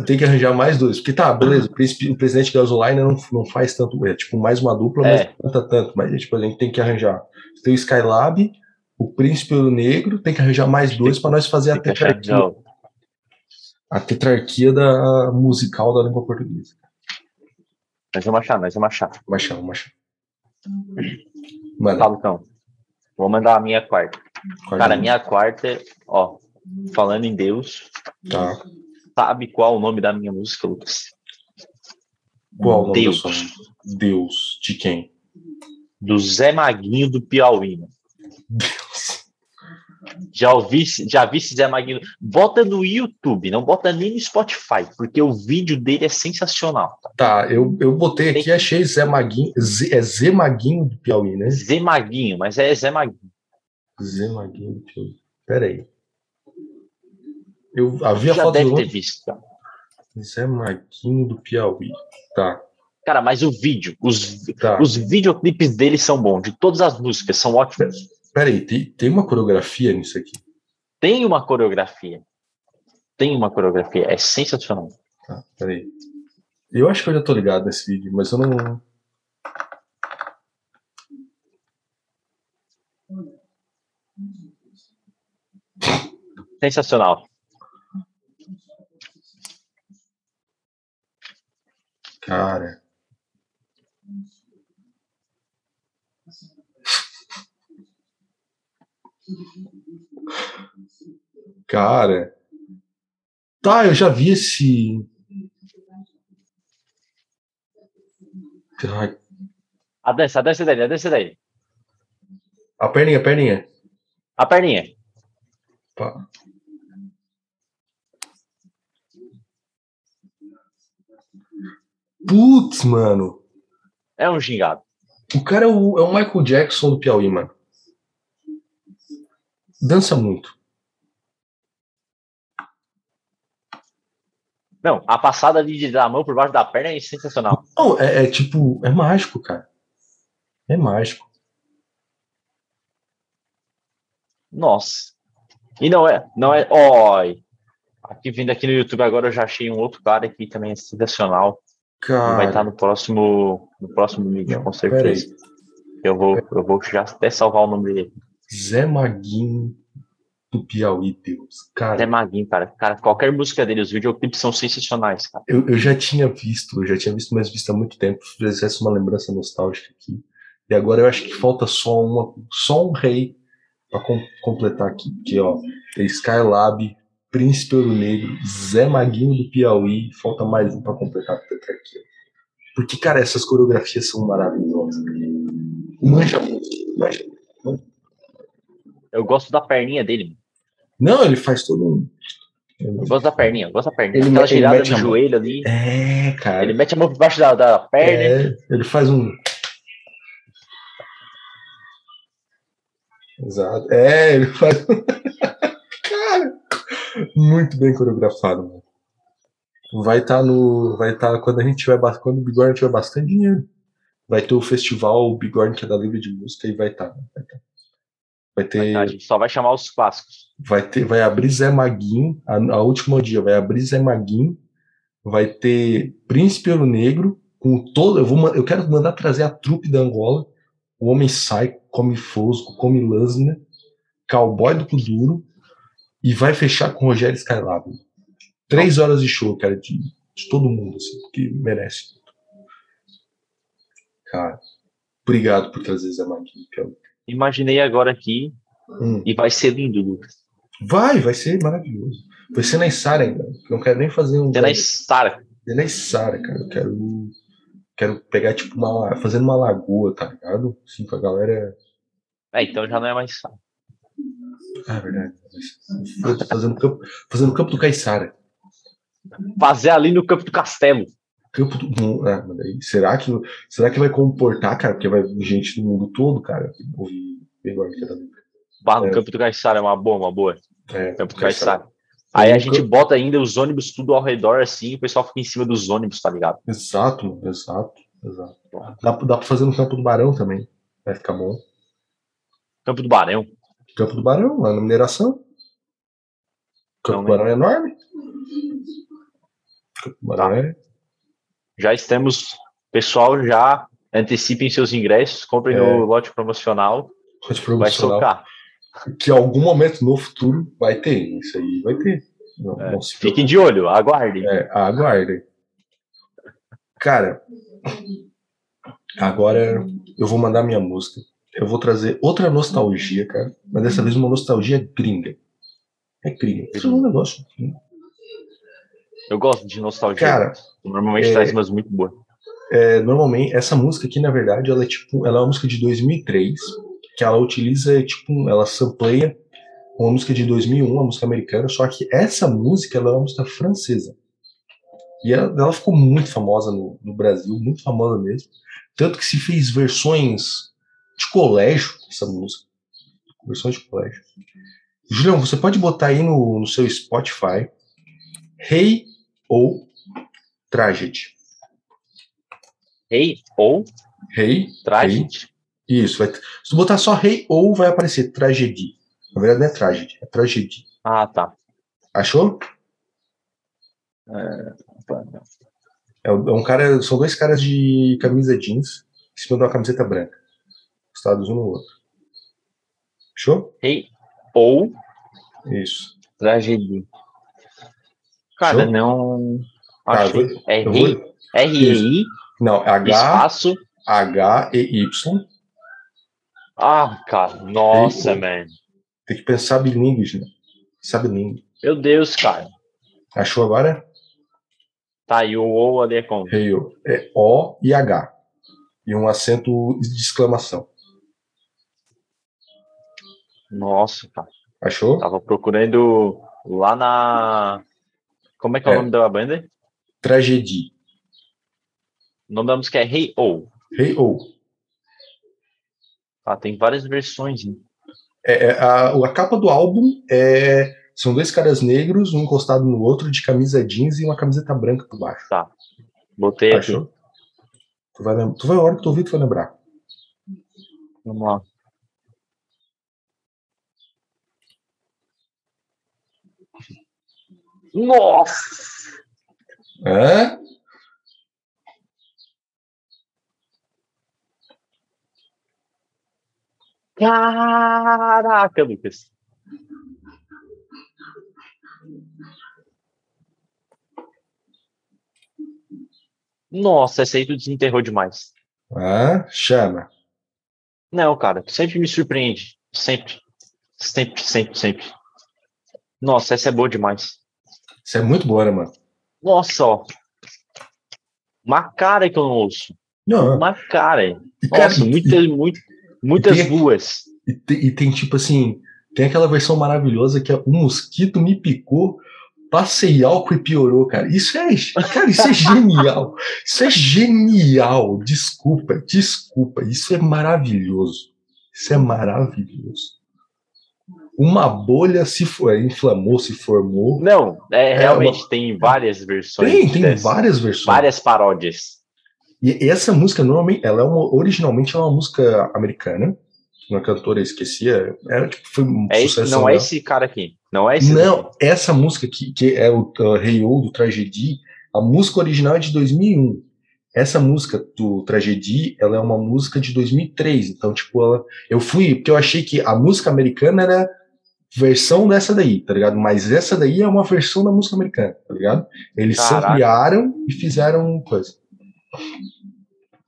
Tem que arranjar mais dois. Porque tá, beleza, o presidente Gasolina não, não faz tanto. É tipo mais uma dupla, mas é. não canta tanto. Mas tipo, a gente tem que arranjar. Tem o Skylab, o Príncipe Ouro Negro, tem que arranjar mais dois para nós fazer a tetrarquia. A tetrarquia da musical da língua portuguesa. Nós vamos achar, nós vamos achar. Vamos achar, vamos achar. Tá, Lucão. Vou mandar a minha quarta. Quarta Cara, minha quarta, ó, falando em Deus. Tá. Sabe qual o nome da minha música, Lucas? Qual o nome Deus. Deus. De quem? Do Zé Maguinho do Piauí, mano. Deus. Já ouvi, já vi esse Zé Maguinho. Bota no YouTube, não bota nem no Spotify, porque o vídeo dele é sensacional. Tá, eu, eu botei aqui achei Zé Maguinho. é Zé Maguinho do Piauí, né? Zé Maguinho, mas é Zé Maguinho. Zé Maguinho do Piauí. Pera aí. Eu havia já deve ter visto. Zé Maguinho do Piauí. Tá. Cara, mas o vídeo, os, tá. os videoclipes dele são bons, de todas as músicas, são ótimos. Peraí, tem, tem uma coreografia nisso aqui? Tem uma coreografia. Tem uma coreografia. É sensacional. Tá, peraí. Eu acho que eu já tô ligado nesse vídeo, mas eu não. Sensacional. Cara. Cara. Tá, eu já vi esse. Ai. A dança, a dança daí, a dança daí. A perninha, a perninha. A perninha. Pá. Putz, mano. É um gingado. O cara é o, é o Michael Jackson do Piauí, mano dança muito. Não, a passada de dar a mão por baixo da perna é sensacional. Não, é, é tipo, é mágico, cara. É mágico. Nossa. E não é, não é, oi. Aqui vindo aqui no YouTube agora eu já achei um outro cara que também é sensacional. Cara. Vai estar no próximo, no próximo vídeo, com certeza. Eu vou, eu vou já até salvar o nome dele. Zé Maguinho do Piauí, Deus. Cara, Zé Maguinho, cara. Cara, qualquer música dele, os videoclipes são sensacionais, cara. Eu, eu já tinha visto, eu já tinha visto, mas visto há muito tempo. Fizesse uma lembrança nostálgica aqui. E agora eu acho que falta só uma, só um rei para com, completar aqui. Que ó, tem Skylab, Príncipe Ouro Negro, Zé Maguinho do Piauí. Falta mais um para completar a tetrarquia. Porque, cara, essas coreografias são maravilhosas. Mancha muito, mancha eu gosto da perninha dele. Não, ele faz todo um. Eu gosto da perninha, eu gosto da perninha. Ele, Aquela girada do joelho ali. É, cara. Ele mete a mão por baixo da, da perna. É, ele faz um. Exato. É, ele faz. muito bem coreografado, mano. Vai estar tá no. Vai estar. Tá, quando a gente tiver. Quando o Bigorna tiver bastante dinheiro, vai ter o festival o Bigorna que é da Livre de Música e vai estar. Tá, vai estar. Tá. Vai ter. A gente só vai chamar os clássicos. Vai ter, vai abrir Zé Maguinho, a, a última dia vai abrir Zé Maguinho, vai ter Príncipe Ouro Negro, com todo. Eu, vou, eu quero mandar trazer a trupe da Angola. O Homem Sai, come Fosco, come Lasner, Cowboy do Kuduro, e vai fechar com Rogério Skylab. Três horas de show, cara, de, de todo mundo, assim, que merece. Cara, obrigado por trazer Zé Maguinho, Imaginei agora aqui hum. e vai ser lindo, Lucas. Vai, vai ser maravilhoso. Vai ser na Isara ainda. Não quero nem fazer um. É na Isara. É na Isara, cara. Eu quero. Quero pegar, tipo, uma. Fazendo uma lagoa, tá ligado? Assim, com a galera. É, então já não é mais Isara. Ah, é verdade. Fazendo campo, fazendo campo do Caiçara. Fazer ali no campo do castelo. Campo do. É, será, que, será que vai comportar, cara? Porque vai gente do mundo todo, cara, ouvir Bar no é. Campo do Caiçara é uma boa, uma boa. É, Campo do Caiçara. Aí a gente bota ainda os ônibus tudo ao redor, assim, o pessoal fica em cima dos ônibus, tá ligado? Exato, exato, exato. Dá, dá pra fazer no Campo do Barão também. Vai ficar bom. Campo do Barão? Campo do Barão, lá na mineração. Campo do Barão é enorme. Campo do Barão tá. é. Já estamos. Pessoal, já antecipem seus ingressos, comprem é. no lote promocional. Lote promocional. Vai socar que em algum momento no futuro vai ter. Isso aí vai ter. Não, é, não fiquem de olho, aguardem. É, aguardem. Cara, agora eu vou mandar minha música. Eu vou trazer outra nostalgia, cara. Mas dessa vez uma nostalgia gringa. É gringa. Isso é um negócio. Eu gosto de nostalgia. Cara, normalmente é, traz umas muito boas. É, normalmente, essa música aqui, na verdade, ela é tipo, ela é uma música de 2003 que ela utiliza, tipo, ela sampleia uma música de 2001, uma música americana, só que essa música ela é uma música francesa. E ela, ela ficou muito famosa no, no, Brasil, muito famosa mesmo. Tanto que se fez versões de colégio dessa música. Versões de colégio. Julião, você pode botar aí no, no seu Spotify Rei hey ou Tragedy. Rei hey ou? Rei. Hey, Tragedy. Isso, vai, se tu botar só rei ou vai aparecer tragédia. Na verdade não é tragedy, é tragédia. Ah, tá. Achou? É, é, um cara, são dois caras de camisa jeans em cima de uma camiseta branca. Estados um no outro. Rei ou Isso. Tragédia. Cara, não. Acho tá, que é rei. R-E-I. Não, H. Espaço. H-E-Y. Ah, cara, nossa, man. Tem que pensar bilíngue, né? Sabe. Meu Deus, cara. Achou agora? Tá, e o O ali é como? Hey, é O e H. E um acento de exclamação. Nossa, cara. Achou? Tava procurando lá na. Como é que é, é o nome da banda? Tragédie. O nome da música é Hey O. Hey O. Ah, tem várias versões. Né? É, a, a capa do álbum é são dois caras negros, um encostado no outro, de camisa jeans e uma camiseta branca por baixo. Tá. Botei Achou? aqui. Tu vai, tu vai, a hora que tu ouvir, tu vai lembrar. Vamos lá. Nossa! Hã? Caraca, Lucas. Nossa, essa aí tu desenterrou demais. Ah, chama. Não, cara, sempre me surpreende. Sempre. Sempre, sempre, sempre. Nossa, essa é boa demais. Essa é muito boa, né, mano? Nossa, ó. Uma cara que eu não ouço. Não. Uma cara. Nossa, cara, muita, e... muito, Muitas e tem, ruas. E tem, e tem, tipo assim, tem aquela versão maravilhosa que é o mosquito me picou, passei álcool e piorou, cara. Isso é, cara, isso é genial. Isso é genial. Desculpa, desculpa. Isso é maravilhoso. Isso é maravilhoso. Uma bolha se for, inflamou, se formou. Não, é, é realmente uma... tem várias versões. Tem, tem várias versões. Várias paródias. E essa música, normalmente, ela é uma, originalmente é uma música americana. Uma cantora, esquecia. Era, tipo, foi um é esse, Não é esse cara aqui. Não é esse. Não, daqui. essa música aqui, que é o uh, Hey O, do Tragedy, a música original é de 2001. Essa música do Tragedy, ela é uma música de 2003. Então, tipo, ela, eu fui, porque eu achei que a música americana era versão dessa daí, tá ligado? Mas essa daí é uma versão da música americana, tá ligado? Eles ampliaram e fizeram coisa.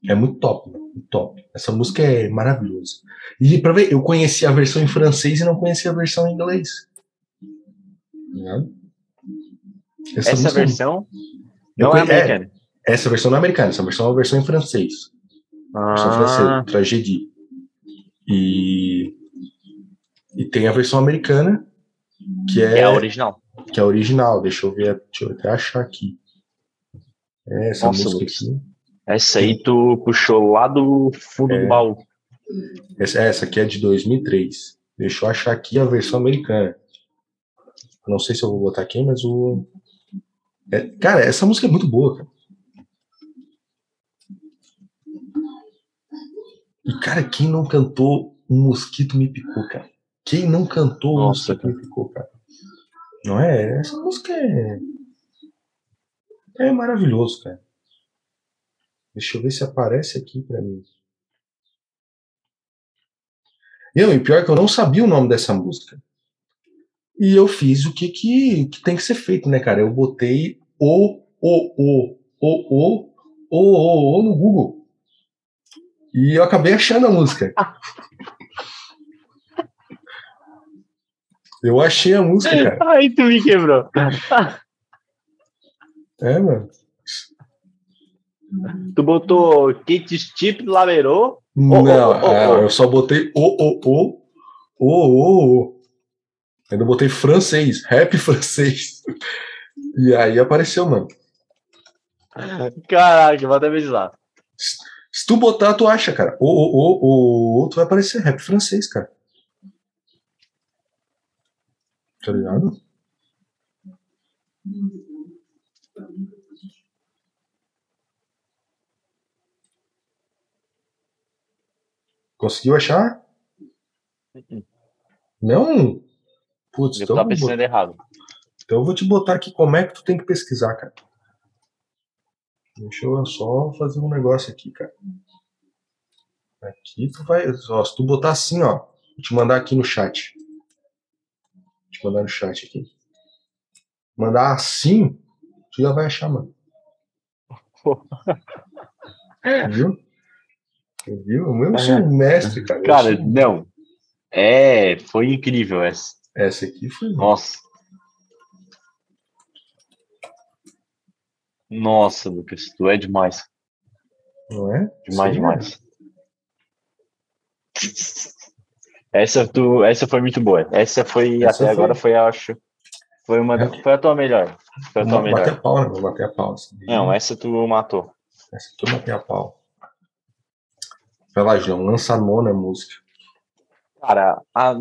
É muito top, muito top. Essa música é maravilhosa. E para ver, eu conheci a versão em francês e não conhecia a versão em inglês. Essa, essa é versão não conhe... é americana. É, essa versão não é americana, essa versão é uma versão em francês. Ah. Versão francesa, tragédie. E e tem a versão americana que é, que é a original. Que é a original. Deixa eu ver, deixa eu até achar aqui. É essa Nossa, música aqui. Essa aí tu puxou lá do fundo é. do baú. Essa, essa aqui é de 2003. Deixa eu achar aqui a versão americana. Não sei se eu vou botar aqui, mas o. É, cara, essa música é muito boa, cara. E, cara, quem não cantou Um Mosquito Me Picou, cara? Quem não cantou Mosquito Me Picou, cara? Não é? Essa música é. É maravilhoso, cara. Deixa eu ver se aparece aqui pra mim. Eu, e pior que eu não sabia o nome dessa música. E eu fiz o que, que, que tem que ser feito, né, cara? Eu botei o, o, o, o, o, o, o, o no Google. E eu acabei achando a música. Eu achei a música, cara. Aí tu me quebrou. É, mano. Tu botou Kit Chip Laverou? Não, oh, oh, oh, eu só botei o, o, o, o, o. Ainda botei francês, rap francês. E aí apareceu, mano. Caraca, vou até avisar. Se tu botar, tu acha, cara. O, o, o, o, o, tu vai aparecer rap francês, cara. Tá ligado? Conseguiu achar? Não? Putz, eu então tá pensando errado. Então eu vou te botar aqui como é que tu tem que pesquisar, cara. Deixa eu só fazer um negócio aqui, cara. Aqui tu vai. Ó, se tu botar assim, ó. Vou te mandar aqui no chat. Te mandar no chat aqui. Mandar assim, tu já vai achar, mano. Viu? Viu? Eu sou um mestre, cara. Cara, não. É, foi incrível essa. Essa aqui foi. Nossa. Nossa, Lucas, tu é demais. Não é? Demais, Sim, demais. É. Essa, tu, essa foi muito boa. Essa foi, essa até foi... agora foi, acho, foi, uma, é. foi a tua melhor. Foi a tua melhor. Bater a pau, né? Vou bater a pau. Assim. Não, essa tu matou. Essa tu bateu a pau. Vai lá, João, lança a nona música. Cara, a,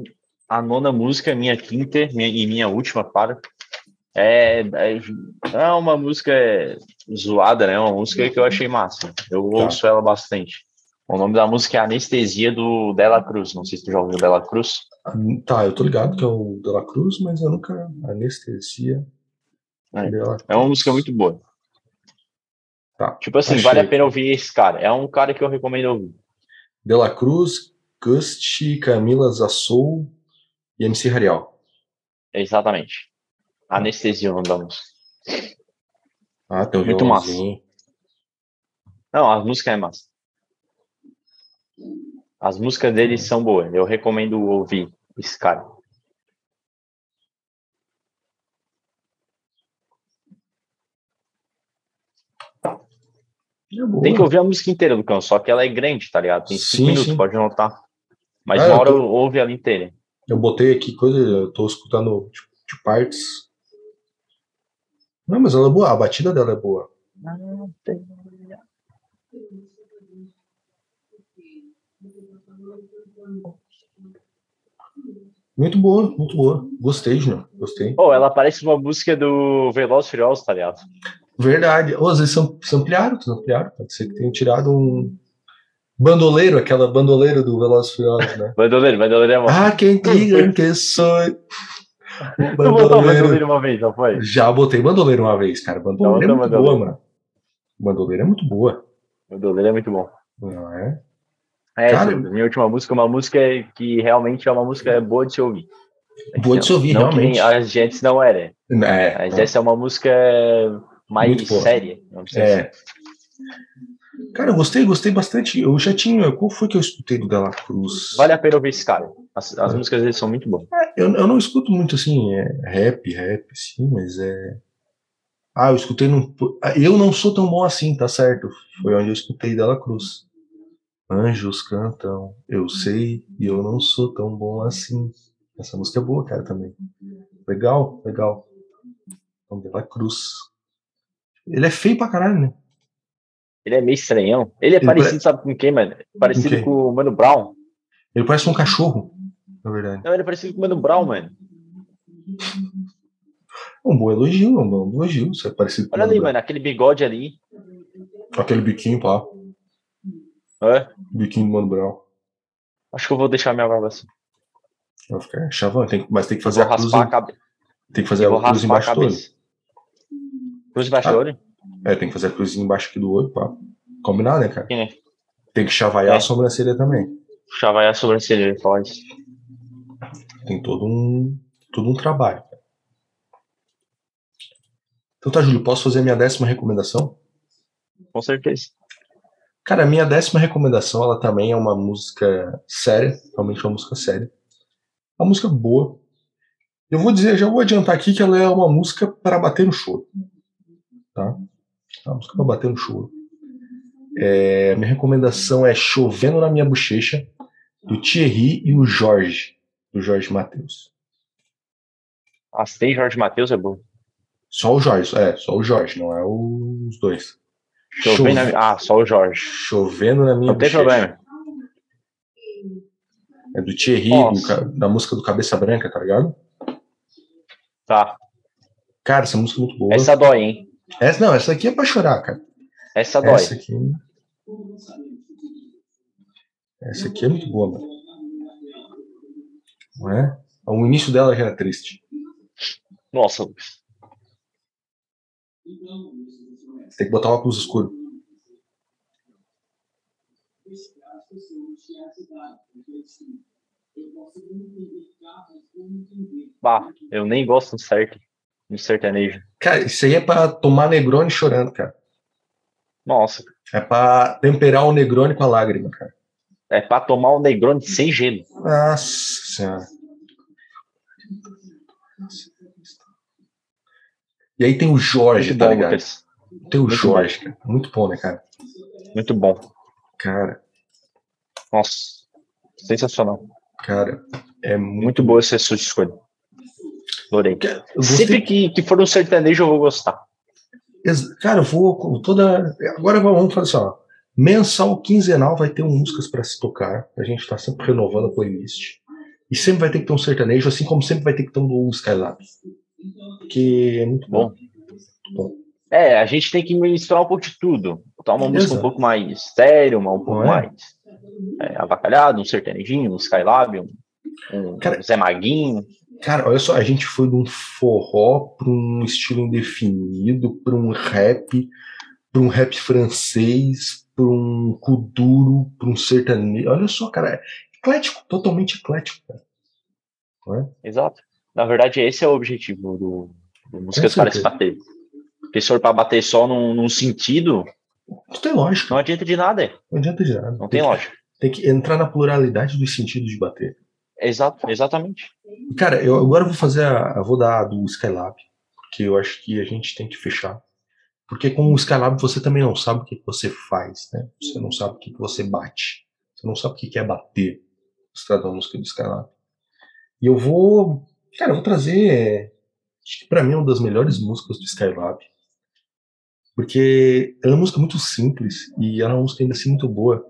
a nona música, minha quinta minha, e minha última, para. É, é, é uma música zoada, né? Uma música que eu achei massa. Eu tá. ouço ela bastante. O nome da música é Anestesia do Dela Cruz. Não sei se tu já ouviu Dela Cruz. Tá, eu tô ligado que é o Dela Cruz, mas eu nunca. Anestesia. É, é uma música muito boa. Tá, tipo assim, achei. vale a pena ouvir esse cara. É um cara que eu recomendo ouvir. Dela Cruz, Gust, Camila Zassou e MC Rarial. Exatamente. Anestesia o nome da música. Ah, tem um Muito massa. Não, as músicas é massa. As músicas dele são boas. Eu recomendo ouvir esse cara. É Tem que ouvir a música inteira do cão, só que ela é grande, tá ligado? Tem cinco sim, minutos, sim. pode notar. Mas ah, uma hora eu tô... ouve ela inteira. Eu botei aqui coisa, eu tô escutando de, de partes. Não, mas ela é boa, a batida dela é boa. Muito boa, muito boa. Gostei, Júnior. Gostei. Oh, ela parece uma música do Veloz Furioso, tá ligado? Verdade. Ou às vezes são, ampliaram, ampliaram. Pode ser que tenham tirado um bandoleiro, aquela bandoleira do Veloz Furioso, né? bandoleiro, bandoleiro é bom. Ah, quem diga que sou. Tu botou bandoleiro uma vez, não foi? Já botei bandoleiro uma vez, cara. Bandoleiro é muito bandoleiro. boa, mano. Bandoleiro é muito boa. Bandoleiro é muito bom. Não é? É, cara, minha última música é uma música que realmente é uma música boa de se ouvir. Boa de se ouvir, não realmente. As gentes não era. É, Mas é. essa é uma música mais séria. É. Assim. Cara, eu gostei, gostei bastante. Eu já tinha. Qual foi que eu escutei do Dela Cruz? Vale a pena ouvir esse cara. As, as é. músicas dele são muito boas. É, eu, eu não escuto muito assim, é, rap, rap, sim, mas é. Ah, eu escutei num. Eu não sou tão bom assim, tá certo? Foi onde eu escutei Dela Cruz. Anjos cantam, eu sei, e eu não sou tão bom assim. Essa música é boa, cara, também. Legal, legal. Então, Dela Cruz. Ele é feio pra caralho, né? Ele é meio estranhão. Ele é ele parecido, pare... sabe com quem, mano? Parecido com, com, o Mano Brown. Ele parece um cachorro, na verdade. Não, ele é parecido com o Mano Brown, mano. Um bom elogio, um bom elogio. Isso é parecido Olha ali, mano, aquele bigode ali. Aquele biquinho, pá. É? Biquinho do Mano Brown. Acho que eu vou deixar minha barba assim. Vai ficar chavão, tem, mas tem que fazer vou a cruz. raspar a cabeça. Tem que fazer a cruz embaixo do olho. Cruz embaixo Ah. do olho? É, tem que fazer a cruzinha embaixo aqui do olho, pá. Combinar, né, cara? Aqui, né? Tem que chavaiar É. a sobrancelha também. Chavaiar a sobrancelha, ele fala isso. Tem todo um, todo um trabalho. Então tá, Júlio, posso fazer a minha décima recomendação? Com certeza. Cara, a minha décima recomendação, ela também é uma música séria, realmente uma música séria. Uma música boa. Eu vou dizer, já vou adiantar aqui que ela é uma música para bater no choro. Tá? É uma música para bater no choro. É, minha recomendação é Chovendo na Minha Bochecha, do Thierry e o Jorge, do Jorge Matheus. As tem Jorge Matheus é bom. Só o Jorge, é, só o Jorge, não é os dois. Chovendo Chove- na... Ah, só o Jorge. Chovendo na Minha Não tem Bochecha. problema. É do Thierry, do da música do Cabeça Branca, tá ligado? Tá. Cara, essa música é muito boa. Essa dói, hein? Essa, não, essa aqui é pra chorar, cara. Essa dói. Essa aqui. Essa aqui é muito boa, mano. Não é? O início dela já é triste. Nossa, Lucas. Você tem que botar um óculos escuro. Bah, eu nem gosto do certo. Do sertanejo. Cara, isso aí é pra tomar Negroni chorando, cara. Nossa, É pra temperar o Negroni com a lágrima, cara. é pra tomar o Negroni sem gelo. Nossa senhora. E aí tem o Jorge, tá bom, ligado? Lucas. Tem o Muito Jorge, cara. Muito bom, né, cara? Muito bom. Cara, Nossa, sensacional. cara, é muito. Muito boa essa sua escolha. Adorei. Sempre que, que for um sertanejo, eu vou gostar. Cara, eu vou com toda. Agora vamos fazer assim, ó. Mensal, quinzenal vai ter um músicas pra se tocar. A gente tá sempre renovando a playlist. E sempre vai ter que ter um sertanejo, assim como sempre vai ter que ter um Skylab. Porque é muito bom. Bom. É, a gente tem que misturar um pouco de tudo. Botar uma música um pouco mais séria, uma um pouco é? mais é, avacalhado, um sertanejinho, um Skylab, um, um Cara- Zé Maguinho. Cara, olha só, a gente foi de um forró pra um estilo indefinido, pra um rap, pra um rap francês, pra um kuduro, pra um sertanejo. Olha só, cara, é eclético, totalmente eclético, cara. É? Exato. Na verdade, esse é o objetivo do, do Músicas para se for para bater só num, num sentido, Não tem lógica, não adianta de nada. não adianta de nada. Não tem que- lógica. Tem que entrar na pluralidade dos sentidos de bater. Exato, exatamente. Cara, eu agora vou fazer a. Eu vou dar a do Skylab, porque eu acho que a gente tem que fechar. Porque com o Skylab você também não sabe o que que você faz, né? Você não sabe o que que você bate. Você não sabe o que que é bater. Se trata da música do Skylab. E eu vou. Cara, eu vou trazer. Acho que pra mim é uma das melhores músicas do Skylab. Porque ela é uma música muito simples e ela é uma música ainda assim muito boa.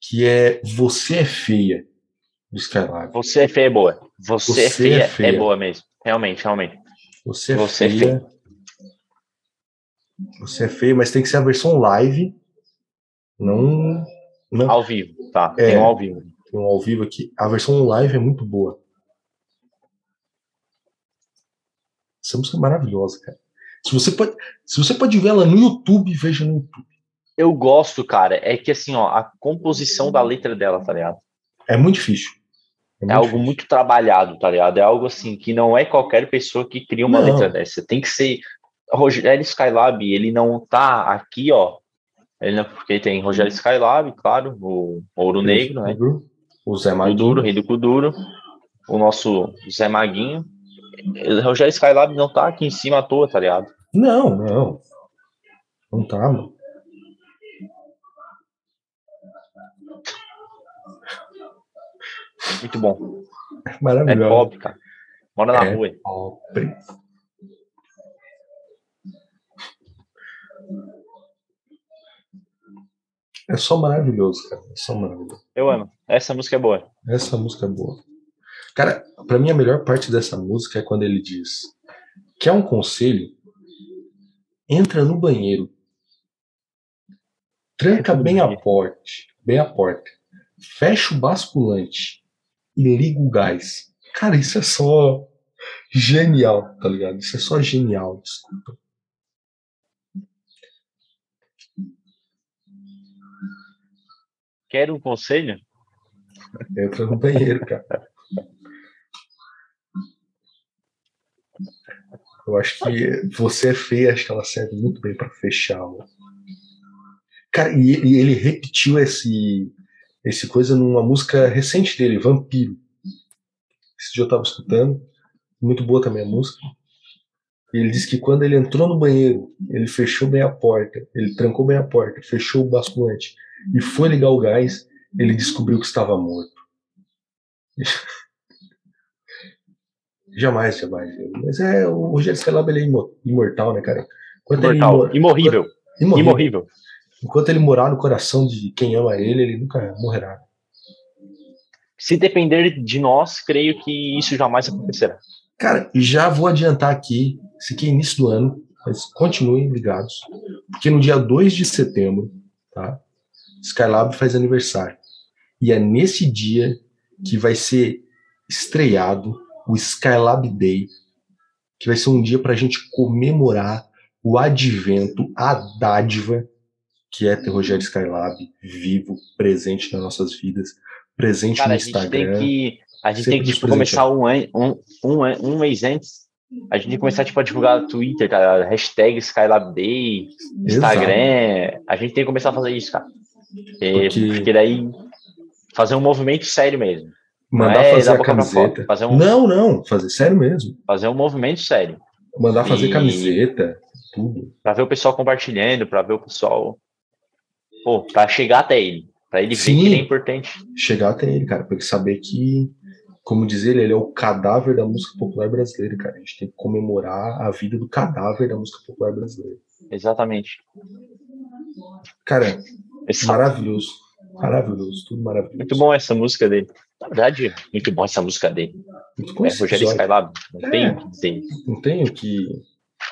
Que é Você é Feia, do Skylab. Você é feia é boa. Você, Você é, feia é é feia. boa mesmo. Realmente, realmente. Você é Você é feia. Você é feia, mas tem que ser a versão live. Não. Não Ao vivo, tá? É. Tem um ao vivo. tem um ao vivo aqui. A versão live é muito boa. Essa música é maravilhosa, cara. Se você pode, se você pode ver ela no YouTube, veja no YouTube. Eu gosto, cara, é que assim, ó, a composição da letra dela, tá ligado? É muito difícil. É algo difícil. muito trabalhado, tá ligado? É algo assim que não é qualquer pessoa que cria uma Não. letra dessa. Tem que ser. Rogério Skylab, ele não tá aqui, ó. Ele não, porque tem Rogério Skylab, claro, o Ouro Negro, né? O Zé O Maguinho. Duro, Rei do Kuduro, o nosso Zé Maguinho. Rogério Skylab não tá aqui em cima à toa, tá ligado? Não, não. Não tá, mano. Muito bom. É É maravilhoso. pobre, cara. Mora na É. rua. Pobre. É só maravilhoso, cara. É só maravilhoso. Eu amo. Essa música é boa. Essa música é boa. Cara, pra mim a melhor parte dessa música é quando ele diz Quer um conselho? Entra no banheiro. Tranca bem a porta, bem a porta. Fecha o basculante e liga o gás. Cara, isso é só genial, tá ligado? Isso é só genial, desculpa. Quer um conselho? Entra no banheiro, cara. Eu acho que você é feia, acho que ela serve muito bem para fechar. Cara, e, e, ele repetiu esse, esse coisa numa música recente dele, Vampiro. Esse dia eu tava escutando, muito boa também a música. E ele disse que quando ele entrou no banheiro, ele fechou bem a porta, ele trancou bem a porta, fechou o basculante e foi ligar o gás, ele descobriu que estava morto. Jamais, jamais. Mas é, o Rogério Skylab ele é imortal, né, cara? Enquanto imortal, ele, imorrível. imorrível. Imorrível. Enquanto ele morar no coração de quem ama ele, ele nunca morrerá. Se depender de nós, creio que isso jamais acontecerá. Cara, já vou adiantar aqui, esse aqui é início do ano, mas continuem ligados, porque no dia 2 de setembro, tá? Skylab faz aniversário. E é nesse dia que vai ser estreado o Skylab Day, que vai ser um dia para a gente comemorar o advento, a dádiva que é ter Rogério Skylab vivo, presente nas nossas vidas, presente Cara, no Instagram. A gente tem que, a gente tem que tipo, começar um, um, um, um mês antes. A gente tem que começar tipo, a divulgar no Twitter, cara, hashtag Skylab Day, Instagram. Exato. A gente tem que começar a fazer isso, cara. Porque, porque daí fazer um movimento sério mesmo. Mandar é, fazer a camiseta. Fazer um... Não, não, fazer sério mesmo. Fazer um movimento sério. Mandar fazer e... camiseta, tudo. Pra ver o pessoal compartilhando, pra ver o pessoal. Pô, pra chegar até ele. Pra ele Sim, ver que ele é importante. Chegar até ele, cara, pra ele saber que, como diz ele, ele é o cadáver da música popular brasileira, cara. A gente tem que comemorar a vida do cadáver da música popular brasileira. Exatamente. Cara, Exato. maravilhoso. Maravilhoso, tudo maravilhoso. Muito bom essa música dele. Na verdade, muito bom essa música dele. Muito é, Rogério Skylab, não é, tem o que dizer. Não tem o que.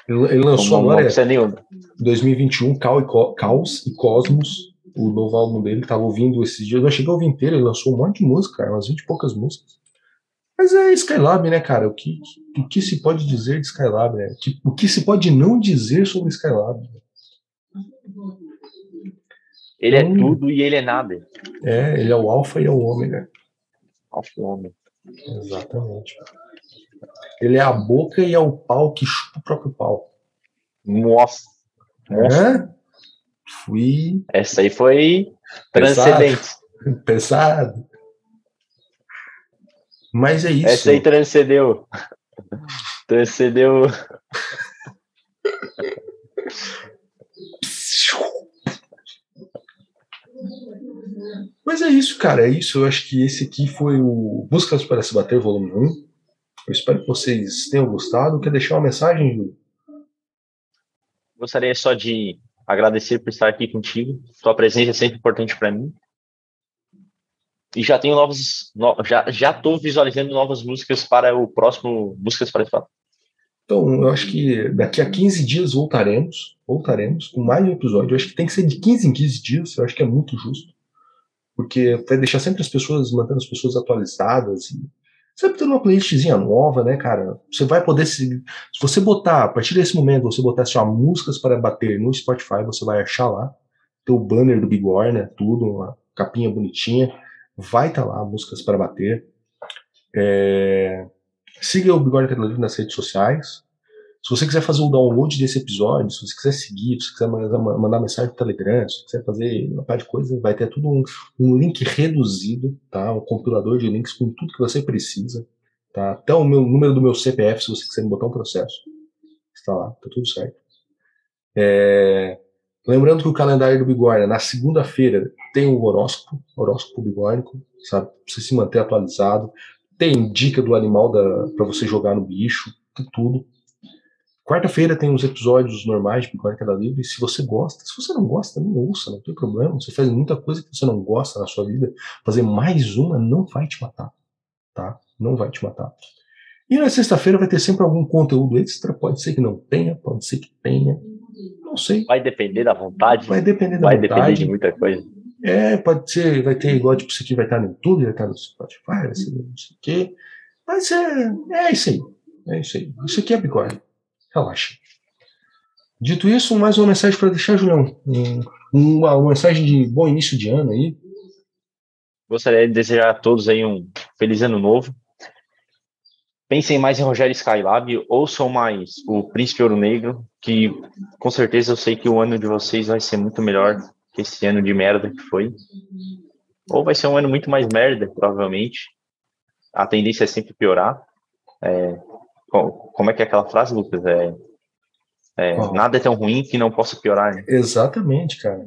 Ele, lançou Como, agora. Em 2021, Caos e Cosmos, o novo álbum dele, tava ouvindo esses dias. Eu não cheguei a ouvir inteiro, ele lançou um monte de música, umas 20 e poucas músicas. Mas é Skylab, né, cara? O que, o que se pode dizer de Skylab, né? O que, se pode não dizer sobre Skylab? Ele é então, tudo e ele é nada. É, ele é o alfa e é o ômega. Alfa e ômega. Exatamente. Ele é a boca e é o pau que chupa o próprio pau. Nossa. Nossa. Fui. Essa aí foi transcendente. Pesado. Pesado. Mas é isso. Essa aí transcendeu. transcendeu. Mas é isso, cara. É isso. Eu acho que esse aqui foi o Buscas para se bater, volume 1. Eu espero que vocês tenham gostado. Quer deixar uma mensagem, Júlio? Gostaria só de agradecer por estar aqui contigo. Sua presença é sempre importante para mim. E já tenho novos. No, já já estou visualizando novas músicas para o próximo Músicas para Fato. Então, eu acho que daqui a 15 dias voltaremos, voltaremos com mais um episódio. Eu acho que tem que ser de 15 em 15 dias, eu acho que é muito justo. Porque vai deixar sempre as pessoas, mantendo as pessoas atualizadas e sempre tendo uma playlistzinha nova, né, cara? Você vai poder se. Se você botar, a partir desse momento, você botar assim, músicas para bater no Spotify, você vai achar lá. Tem o banner do Big Warner, tudo, uma capinha bonitinha. Vai estar tá lá, músicas para bater. É... Siga o Bigode Tecnologia nas redes sociais. Se você quiser fazer o download desse episódio, se você quiser seguir, se você quiser mandar, mensagem no Telegram, se você quiser fazer uma parte de coisa, vai ter tudo um, um, link reduzido, tá? Um compilador de links com tudo que você precisa, tá? Até o meu número do meu CPF, se você quiser botar um processo. Está lá, tá tudo certo. É... Lembrando que o calendário do Bigorna, na segunda-feira, tem o horóscopo, horóscopo bigórnico, sabe? Pra você se manter atualizado. Tem dica do animal para você jogar no bicho, tem tudo. Quarta-feira tem os episódios normais de Bigode Queda Livre. Se você gosta, se você não gosta, também ouça, não tem problema. Você faz muita coisa que você não gosta na sua vida. Fazer mais uma não vai te matar, tá? Não vai te matar. E na sexta-feira vai ter sempre algum conteúdo extra. Pode ser que não tenha, pode ser que tenha. Não sei. Vai depender da vontade. Vai depender da vai vontade. Vai depender de muita coisa. É, pode ser, vai ter igual, tipo, isso aqui vai estar no YouTube, vai estar no Spotify, vai ser não sei o quê. Mas é, é isso aí. É isso aí. Isso aqui é bigode. Relaxa. Dito isso, mais uma mensagem para deixar, Julião. Uma, uma mensagem de bom início de ano aí. Gostaria de desejar a todos aí um feliz ano novo. Pensem mais em Rogério Skylab, ouçam mais o Príncipe Ouro Negro, que com certeza eu sei que o ano de vocês vai ser muito melhor que esse ano de merda que foi. Ou vai ser um ano muito mais merda, provavelmente. A tendência é sempre piorar. É, como é que é aquela frase, Lucas? É, é, nada é tão ruim que não possa piorar. Né? Exatamente, cara.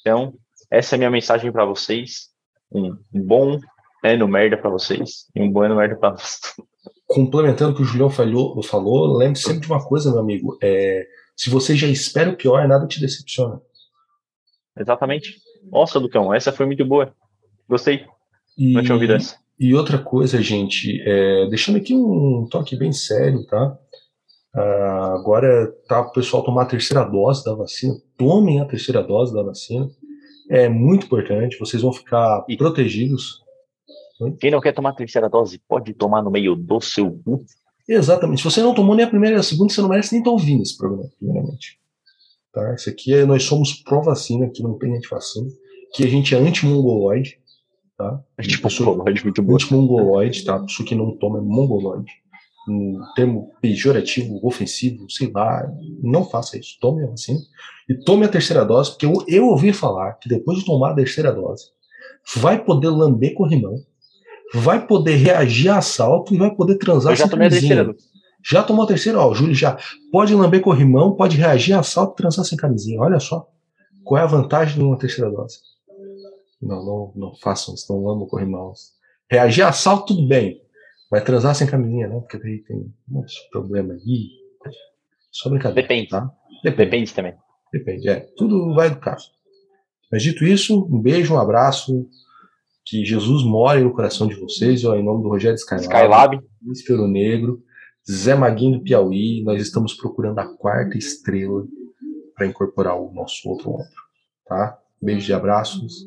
Então, essa é a minha mensagem para vocês. Um bom ano merda para vocês e um bom ano merda para vocês. Complementando o que o Julião falou, falou lembre sempre de uma coisa, meu amigo. É, se você já espera o pior, nada te decepciona. Exatamente. Nossa, Lucão, essa foi muito boa. Gostei. E, Não tinha ouvido essa. E outra coisa, gente, é, deixando aqui um toque bem sério, tá? Uh, agora tá o pessoal tomar a terceira dose da vacina. Tomem a terceira dose da vacina. É muito importante. Vocês vão ficar e protegidos. Quem não quer tomar a terceira dose pode tomar no meio do seu cu. Exatamente. Se você não tomou nem a primeira nem a segunda, você não merece nem estar ouvindo esse programa, primeiramente. Tá? Isso aqui é, nós somos pró-vacina, aqui não tem anti-vacina. Que a gente é anti-mongoloide. Tá? Anti-mongoloide, muito bom. Anti-mongoloide, tá? Pessoa que não toma é mongoloide. Um termo pejorativo, ofensivo, sei lá. Não faça isso. Tome a vacina. E tome a terceira dose, porque eu, eu ouvi falar que depois de tomar a terceira dose, vai poder lamber corrimão, vai poder reagir a assalto e vai poder transar eu já tomei a terceira. Já tomou a terceira? Ó, o Júlio já pode lamber corrimão, pode reagir a assalto e transar sem camisinha. Olha só. Qual é a vantagem de uma terceira dose? Não, não, não façam isso, não lambam corrimão. Reagir a assalto, tudo bem. Vai transar sem camisinha, não, porque daí tem um monte de problema aí. Só brincadeira. Depende. Tá? Depende. Depende também. Depende, é. Tudo vai do caso. Mas dito isso, um beijo, um abraço. Que Jesus more no coração de vocês. Ó, em nome do Rogério Skylab. Skylab. Espero Negro. Zé Maguinho do Piauí, nós estamos procurando a quarta estrela para incorporar o nosso outro ombro, tá? Beijos e abraços,